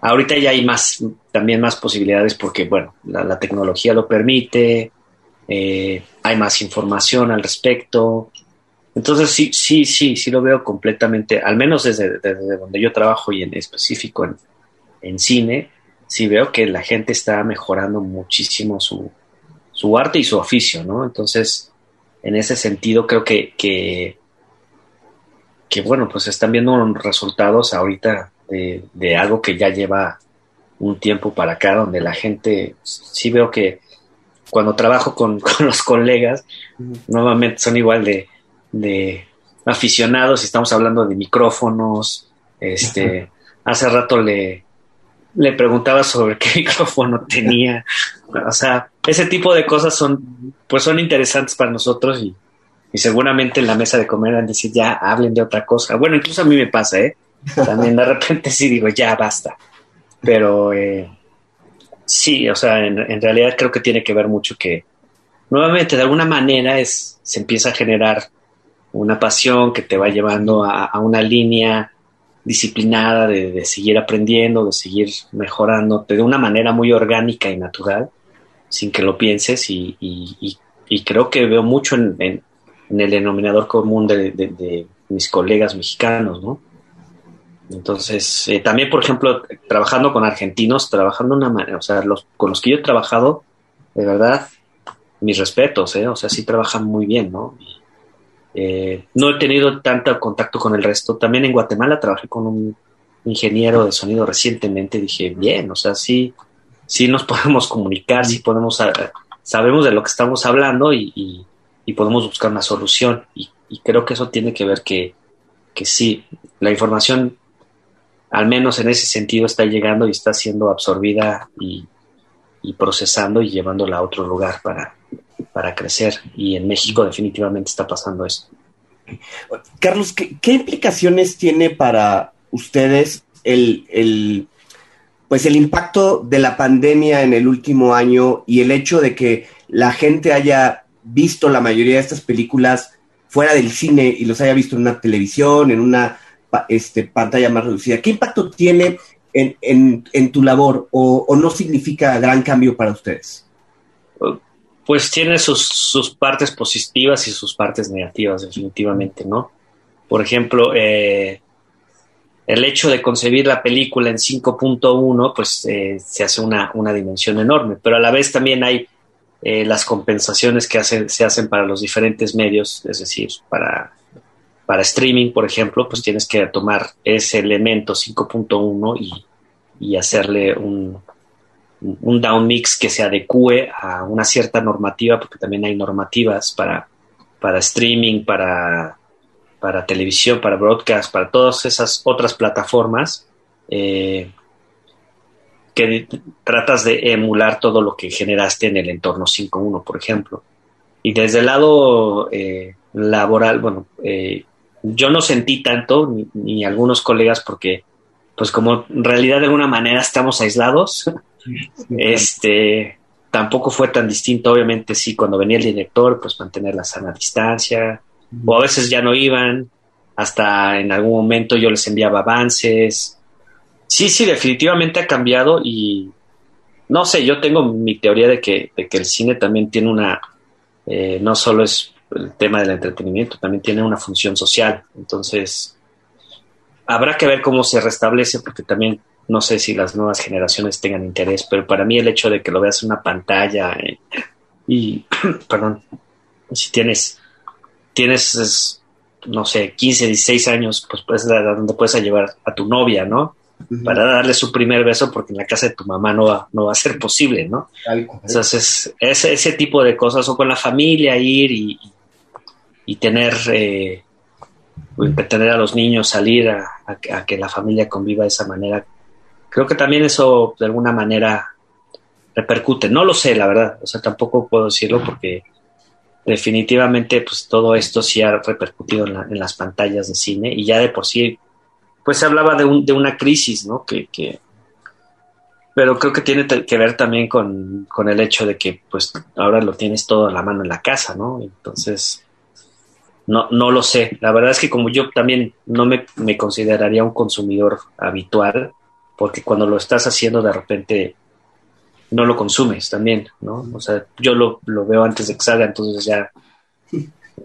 Ahorita ya hay más, también más posibilidades porque, bueno, la, tecnología lo permite, eh, hay más información al respecto, entonces sí, sí, sí, sí lo veo completamente, al menos desde, donde yo trabajo y en específico en, cine, sí veo que la gente está mejorando muchísimo su, su arte y su oficio, ¿no? Entonces, en ese sentido creo que, que, bueno, pues están viendo resultados ahorita de, de, algo que ya lleva un tiempo para acá, donde la gente, sí veo que cuando trabajo con, (laughs) con los colegas, nuevamente son igual de de aficionados, estamos hablando de micrófonos, este, hace rato le, le preguntaba sobre (laughs) qué micrófono tenía, o sea, ese tipo de cosas son, pues son interesantes para nosotros y, seguramente en la mesa de comer van a decir, ya hablen de otra cosa. Bueno, incluso a mí me pasa, ¿eh? También de repente sí digo, ya basta. Pero eh, sí, o sea, en, en, realidad creo que tiene que ver mucho que, nuevamente, de alguna manera es, se empieza a generar una pasión que te va llevando a, una línea disciplinada de, seguir aprendiendo, de seguir mejorando de una manera muy orgánica y natural, sin que lo pienses y, creo que veo mucho en, el denominador común de, mis colegas mexicanos, ¿no? Entonces, eh, también, por ejemplo, trabajando con argentinos, trabajando una manera, o sea, los, con los que yo he trabajado, de verdad, mis respetos, ¿eh? O sea, sí trabajan muy bien, ¿no? Eh, no he tenido tanto contacto con el resto. También en Guatemala trabajé con un ingeniero de sonido recientemente. Dije, bien, o sea, sí, sí nos (laughs) podemos comunicar, sí podemos, eh, sabemos de lo que estamos hablando y, podemos buscar una solución. Y, creo que eso tiene que ver que, que sí, la información, al menos en ese sentido, está llegando y está siendo absorbida y, y procesando y llevándola a otro lugar para, para crecer y en México definitivamente está pasando eso. Carlos, ¿qué, implicaciones tiene para ustedes el, pues el impacto de la pandemia en el último año y el hecho de que la gente haya visto la mayoría de estas películas fuera del cine y los haya visto en una televisión, en una este, pantalla más reducida? ¿Qué impacto tiene en, tu labor o, no significa gran cambio para ustedes? Pues tiene sus, partes positivas y sus partes negativas, definitivamente, ¿no? Por ejemplo, eh, el hecho de concebir la película en 5.1, pues eh, se hace una, dimensión enorme, pero a la vez también hay eh, las compensaciones que se hacen para los diferentes medios, es decir, para, para streaming, por ejemplo, pues tienes que tomar ese elemento 5.1 y, y, hacerle un, un down mix que se adecue a una cierta normativa, porque también hay normativas para, para streaming, para para televisión, para broadcast, para todas esas otras plataformas, eh, que tratas de emular todo lo que generaste en el entorno 5.1, por ejemplo. Y desde el lado eh, laboral, bueno, eh, yo no sentí tanto, ni, algunos colegas, porque, pues como en realidad de alguna manera estamos aislados, este, tampoco fue tan distinto, obviamente sí, cuando venía el director, pues mantener la sana distancia, o a veces ya no iban, hasta en algún momento yo les enviaba avances. Sí, sí, definitivamente ha cambiado y no sé, yo tengo mi teoría de que, de que el cine también tiene una, eh, no solo es el tema del entretenimiento, también tiene una función social. Entonces, habrá que ver cómo se restablece, porque también no sé si las nuevas generaciones tengan interés, pero para mí el hecho de que lo veas en una pantalla eh, y, (clears throat) perdón, si tienes tienes, no sé, 15, 16 años, pues puedes a donde puedes llevar a tu novia, ¿no? Para darle su primer beso, porque en la casa de tu mamá no va, no va a ser posible, ¿no? Entonces, ese, ese tipo de cosas, o con la familia ir y, y tener, eh, tener a los niños salir a, que la familia conviva de esa manera, creo que también eso de alguna manera repercute. No lo sé, la verdad, o sea, tampoco puedo decirlo porque definitivamente pues todo esto sí ha repercutido en, las pantallas de cine y ya de por sí pues se hablaba de, un, de una crisis, ¿no? Que, pero creo que tiene que ver también con, el hecho de que pues ahora lo tienes todo a la mano en la casa, ¿no? Entonces, no, no lo sé. La verdad es que como yo también no me, me consideraría un consumidor habitual, porque cuando lo estás haciendo de repente no lo consumes también, ¿no? O sea, yo lo, veo antes de que salga, entonces ya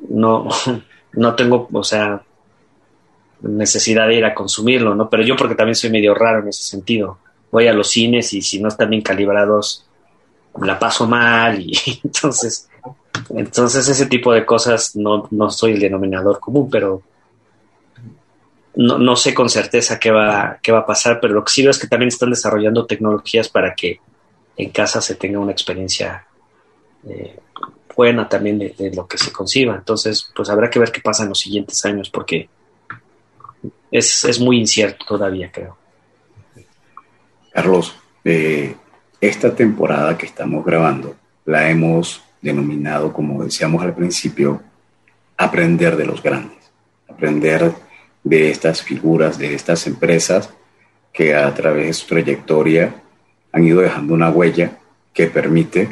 no, (laughs) no tengo, o sea, necesidad de ir a consumirlo, ¿no? Pero yo porque también soy medio raro en ese sentido. Voy a los cines y si no están bien calibrados, la paso mal y (laughs) entonces, entonces ese tipo de cosas no, no soy el denominador común, pero no, no sé con certeza qué va, qué va a pasar, pero lo que sí veo es que también están desarrollando tecnologías para que en casa se tenga una experiencia eh, buena también de, lo que se conciba. Entonces, pues habrá que ver qué pasa en los siguientes años porque es, muy incierto todavía, creo. Carlos, eh, esta temporada que estamos grabando la hemos denominado, como decíamos al principio, aprender de los grandes, aprender de estas figuras, de estas empresas que a través de su trayectoria han ido dejando una huella que permite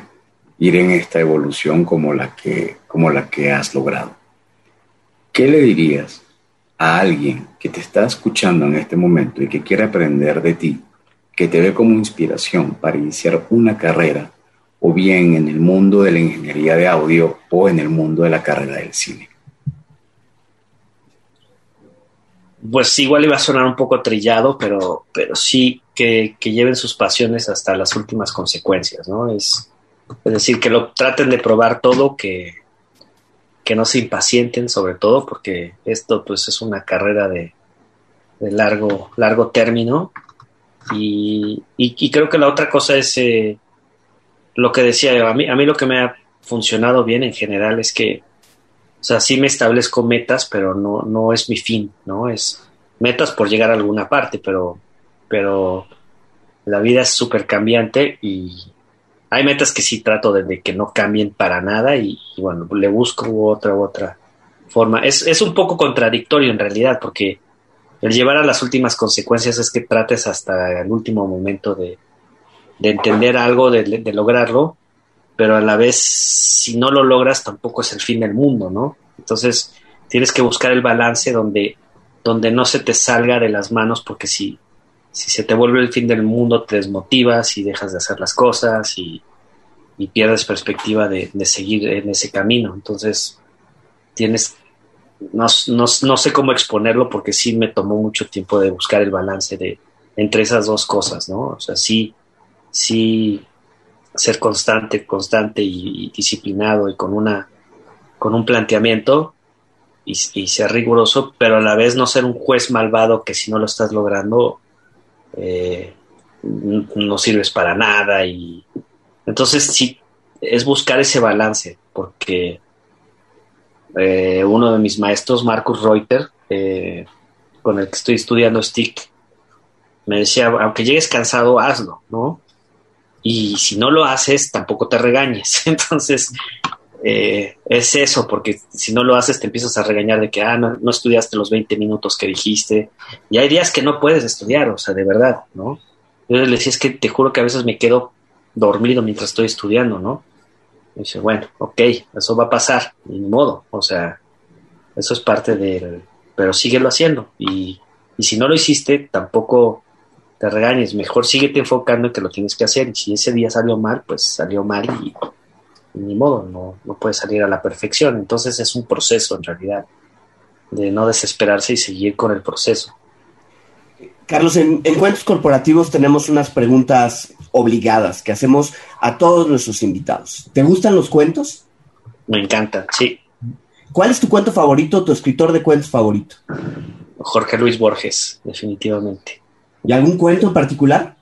ir en esta evolución como la que, como la que has logrado. ¿Qué le dirías a alguien que te está escuchando en este momento y que quiere aprender de ti, que te ve como inspiración para iniciar una carrera, o bien en el mundo de la ingeniería de audio o en el mundo de la carrera del cine? Pues igual iba a sonar un poco trillado, pero, pero sí que, lleven sus pasiones hasta las últimas consecuencias, ¿no? Es, decir, que lo traten de probar todo, que, que no se impacienten sobre todo, porque esto pues es una carrera de, largo, largo término. Y, creo que la otra cosa es eh, lo que decía, a mí, a mí lo que me ha funcionado bien en general es que, o sea, sí me establezco metas, pero no, no es mi fin, ¿no? Es metas por llegar a alguna parte, pero pero la vida es súper cambiante y hay metas que sí trato de, que no cambien para nada y, bueno, le busco otra otra forma. Es, es un poco contradictorio en realidad porque el llevar a las últimas consecuencias es que trates hasta el último momento de, de entender algo, de, de, lograrlo, pero a la vez si no lo logras tampoco es el fin del mundo, ¿no? Entonces tienes que buscar el balance donde, donde no se te salga de las manos porque si si se te vuelve el fin del mundo, te desmotivas y dejas de hacer las cosas y, pierdes perspectiva de, seguir en ese camino. Entonces, tienes, no, no, sé cómo exponerlo porque sí me tomó mucho tiempo de buscar el balance de entre esas dos cosas, ¿no? O sea, sí, sí ser constante, constante y, disciplinado y con una con un planteamiento y, ser riguroso, pero a la vez no ser un juez malvado que si no lo estás logrando eh, no sirves para nada y entonces sí es buscar ese balance porque eh, uno de mis maestros Marcus Reuter eh, con el que estoy estudiando stick me decía aunque llegues cansado hazlo no y si no lo haces tampoco te regañes (laughs) entonces eh, es eso, porque si no lo haces te empiezas a regañar de que, ah, no, estudiaste los 20 minutos que dijiste. Y hay días que no puedes estudiar, o sea, de verdad, ¿no? Yo le decía, es que te juro que a veces me quedo dormido mientras estoy estudiando, ¿no? Dice, bueno, ok, eso va a pasar, ni modo, o sea, eso es parte del... Pero síguelo haciendo. Y, y si no lo hiciste, tampoco te regañes, mejor síguete enfocando en que lo tienes que hacer. Y si ese día salió mal, pues salió mal y ni modo, no, no puede salir a la perfección. Entonces es un proceso en realidad, de no desesperarse y seguir con el proceso. Carlos, en, cuentos corporativos tenemos unas preguntas obligadas que hacemos a todos nuestros invitados. ¿Te gustan los cuentos? Me encantan, sí. ¿Cuál es tu cuento favorito, tu escritor de cuentos favorito? Jorge Luis Borges, definitivamente. ¿Y algún cuento en particular?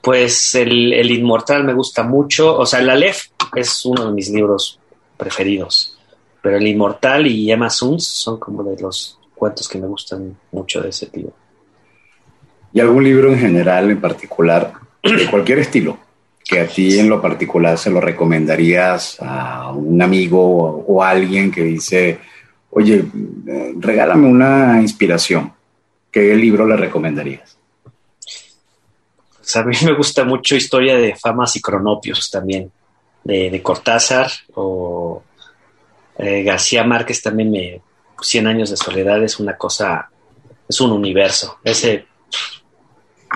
Pues el, el Inmortal me gusta mucho, o sea, el Aleph es uno de mis libros preferidos, pero el Inmortal y Emma Suns son como de los cuentos que me gustan mucho de ese tipo. ¿Y algún libro en general, en particular, de cualquier estilo, que a ti en lo particular se lo recomendarías a un amigo o, a alguien que dice, oye, eh, regálame una inspiración? ¿Qué libro le recomendarías? A mí me gusta mucho Historia de Famas y Cronopios también, de, Cortázar o eh, García Márquez también me... Cien años de soledad es una cosa, es un universo. Ese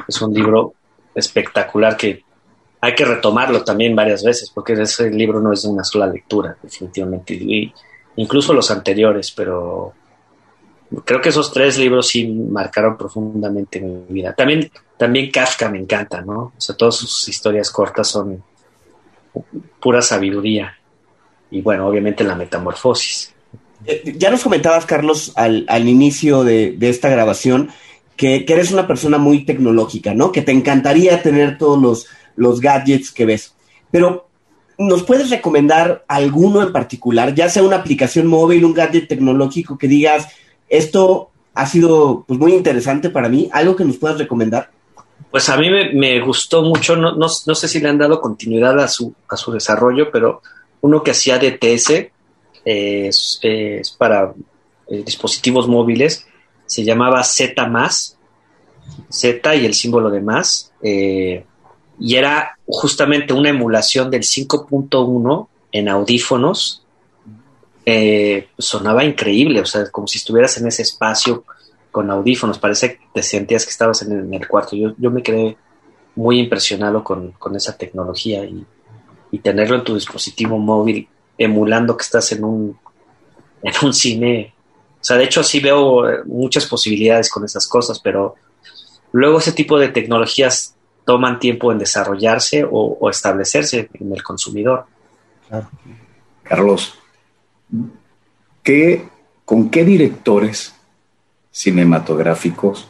es un libro espectacular que hay que retomarlo también varias veces, porque ese libro no es de una sola lectura, definitivamente. Y incluso los anteriores, pero creo que esos tres libros sí marcaron profundamente mi vida. También, también Kafka me encanta, ¿no? O sea, todas sus historias cortas son pura sabiduría. Y bueno, obviamente la metamorfosis. Eh, ya nos comentabas, Carlos, al, inicio de, esta grabación, que, eres una persona muy tecnológica, ¿no? Que te encantaría tener todos los, los gadgets que ves. Pero, ¿nos puedes recomendar alguno en particular, ya sea una aplicación móvil, un gadget tecnológico que digas, esto ha sido pues, muy interesante para mí. ¿Algo que nos puedas recomendar? Pues a mí me, gustó mucho, no, sé si le han dado continuidad a su, a su desarrollo, pero uno que hacía DTS es, es para eh, dispositivos móviles, se llamaba Z más, Z y el símbolo de más, eh, y era justamente una emulación del 5.1 en audífonos. Eh, sonaba increíble, o sea, como si estuvieras en ese espacio con audífonos, parece que te sentías que estabas en, el cuarto. Yo, yo me quedé muy impresionado con, esa tecnología y, tenerlo en tu dispositivo móvil emulando que estás en un, en un cine. O sea, de hecho sí veo eh, muchas posibilidades con esas cosas, pero luego ese tipo de tecnologías toman tiempo en desarrollarse o, establecerse en el consumidor. Carlos, ¿Qué, ¿Con qué directores cinematográficos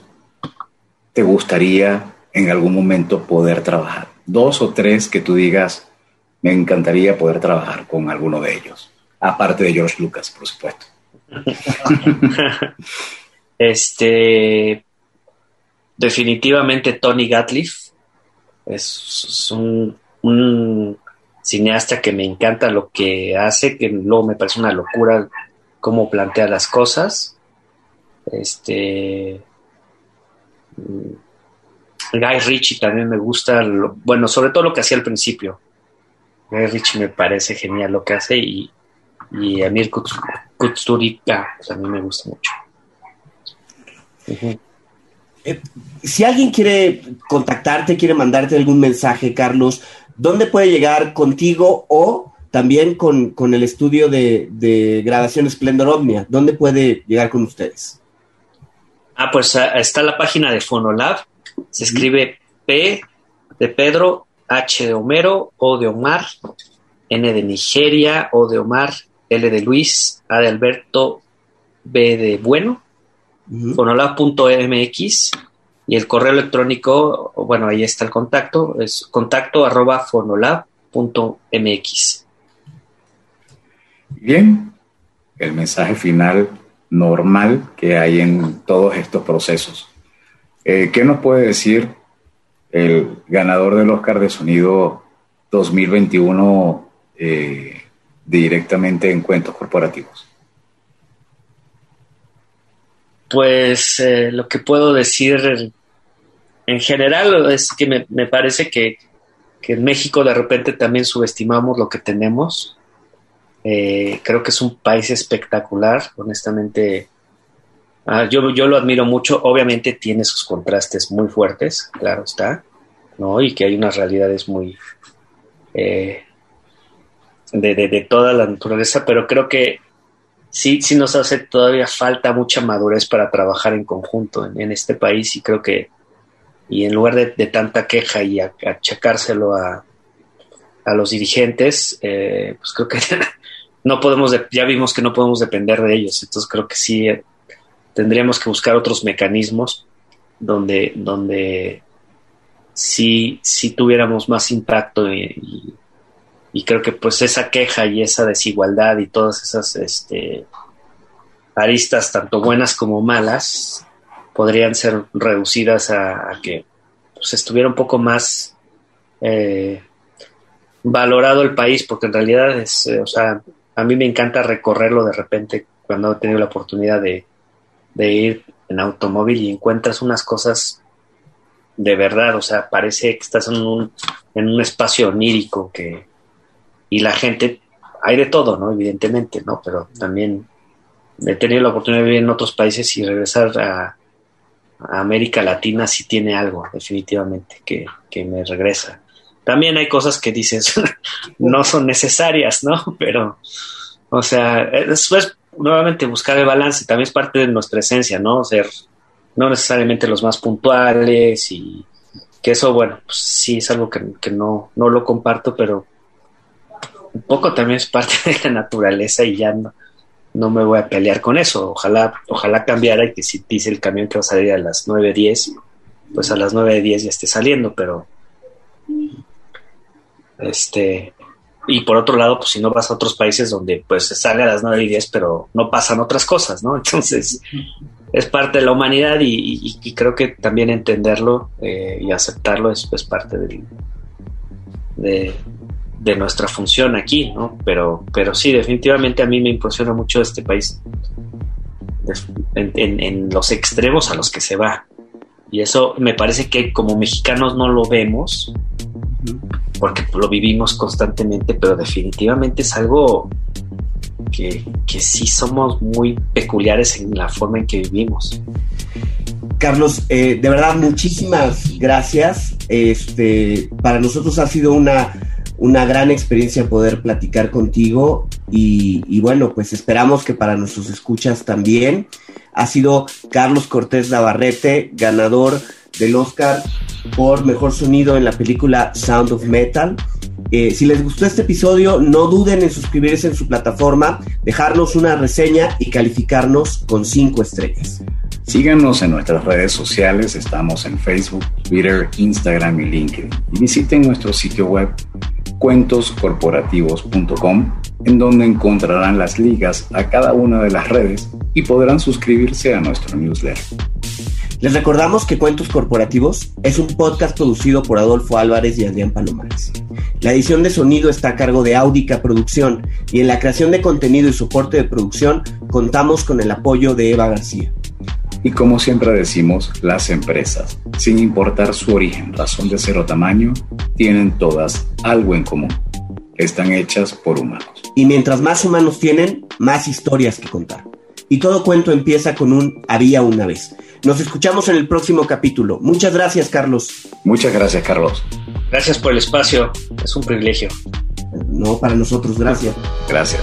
te gustaría en algún momento poder trabajar? Dos o tres que tú digas, me encantaría poder trabajar con alguno de ellos, aparte de George Lucas, por supuesto. (laughs) este, definitivamente Tony Gatliff es, un, cineasta que me encanta lo que hace, que luego me parece una locura cómo plantea las cosas. Este. Mm, Guy Ritchie también me gusta, bueno, sobre todo lo que hacía al principio. Guy Ritchie me parece genial lo que hace y, y Amir Kusturica también me gusta mucho. Eh, si alguien quiere contactarte, quiere mandarte algún mensaje, Carlos, ¿dónde puede llegar contigo o también con, el estudio de, de, grabación Splendor Omnia? ¿Dónde puede llegar con ustedes? Ah, pues ah, está la página de Fonolab. Se escribe P de Pedro, H de Homero, O de Omar, N de Nigeria, O de Omar, L de Luis, A de Alberto, B de Bueno, fonolab.mx y el correo electrónico, bueno, ahí está el contacto, es contacto arroba fonolab.mx. Bien, el mensaje final normal que hay en todos estos procesos. Eh, ¿Qué nos puede decir el ganador del Oscar de Sonido 2021 eh, directamente en cuentos corporativos? Pues eh, lo que puedo decir en general es que me, parece que, en México de repente también subestimamos lo que tenemos. Eh, creo que es un país espectacular, honestamente. Ah, yo, yo lo admiro mucho. Obviamente tiene sus contrastes muy fuertes, claro está, ¿no? Y que hay unas realidades muy. Eh, de, de, toda la naturaleza, pero creo que sí, sí nos hace todavía falta mucha madurez para trabajar en conjunto en, este país y creo que, y en lugar de, tanta queja y achacárselo a, a los dirigentes, eh, pues creo que (laughs) no podemos, ya vimos que no podemos depender de ellos, entonces creo que sí eh, tendríamos que buscar otros mecanismos donde, donde sí, sí tuviéramos más impacto y y creo que pues esa queja y esa desigualdad y todas esas este, aristas, tanto buenas como malas, podrían ser reducidas a, que pues, estuviera un poco más eh, valorado el país, porque en realidad es, eh, o sea, a mí me encanta recorrerlo de repente cuando he tenido la oportunidad de, ir en automóvil y encuentras unas cosas de verdad, o sea, parece que estás en un, en un espacio onírico que, y la gente, hay de todo, ¿no? Evidentemente, ¿no? Pero también he tenido la oportunidad de vivir en otros países y regresar a, América Latina sí tiene algo, definitivamente, que, me regresa. También hay cosas que dices, (laughs) no son necesarias, ¿no? (laughs) Pero, o sea, después, nuevamente, buscar el balance también es parte de nuestra esencia, ¿no? Ser no necesariamente los más puntuales y que eso, bueno, pues sí es algo que, que no, no lo comparto, pero un poco también es parte (laughs) de la naturaleza y ya no, no me voy a pelear con eso. Ojalá, ojalá cambiara y que si dice el camión que va a salir a las 9.10, pues a las 9.10 ya esté saliendo, pero este y por otro lado, pues si no vas a otros países donde pues se sale a las 9 y 10, pero no pasan otras cosas, ¿no? (laughs) Entonces, es parte de la humanidad y, creo que también entenderlo eh, y aceptarlo es, parte del, de, de nuestra función aquí, ¿no? Pero, pero sí, definitivamente a mí me impresiona mucho este país en, los extremos a los que se va. Y eso me parece que como mexicanos no lo vemos, porque lo vivimos constantemente, pero definitivamente es algo que, que sí somos muy peculiares en la forma en que vivimos. Carlos, eh, de verdad, muchísimas gracias. Este, para nosotros ha sido una una gran experiencia poder platicar contigo y, bueno, pues esperamos que para nuestros escuchas también. Ha sido Carlos Cortés Navarrete, ganador del Oscar por Mejor Sonido en la película Sound of Metal. Eh, si les gustó este episodio, no duden en suscribirse en su plataforma, dejarnos una reseña y calificarnos con cinco estrellas. Síganos en nuestras redes sociales, estamos en Facebook, Twitter, Instagram y LinkedIn. Y visiten nuestro sitio web cuentoscorporativos.com, en donde encontrarán las ligas a cada una de las redes y podrán suscribirse a nuestro newsletter. Les recordamos que Cuentos Corporativos es un podcast producido por Adolfo Álvarez y Adrián Palomares. La edición de sonido está a cargo de Audica Producción y en la creación de contenido y soporte de producción contamos con el apoyo de Eva García. Y como siempre decimos, las empresas, sin importar su origen, razón de ser o tamaño, tienen todas algo en común. Están hechas por humanos. Y mientras más humanos tienen, más historias que contar. y todo cuento empieza con un había una vez. Nos escuchamos en el próximo capítulo. Muchas gracias, Carlos. Muchas gracias, Carlos. Gracias por el espacio. Es un privilegio. No, para nosotros, gracias. Gracias.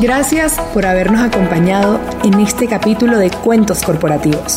Gracias por habernos acompañado en este capítulo de Cuentos Corporativos.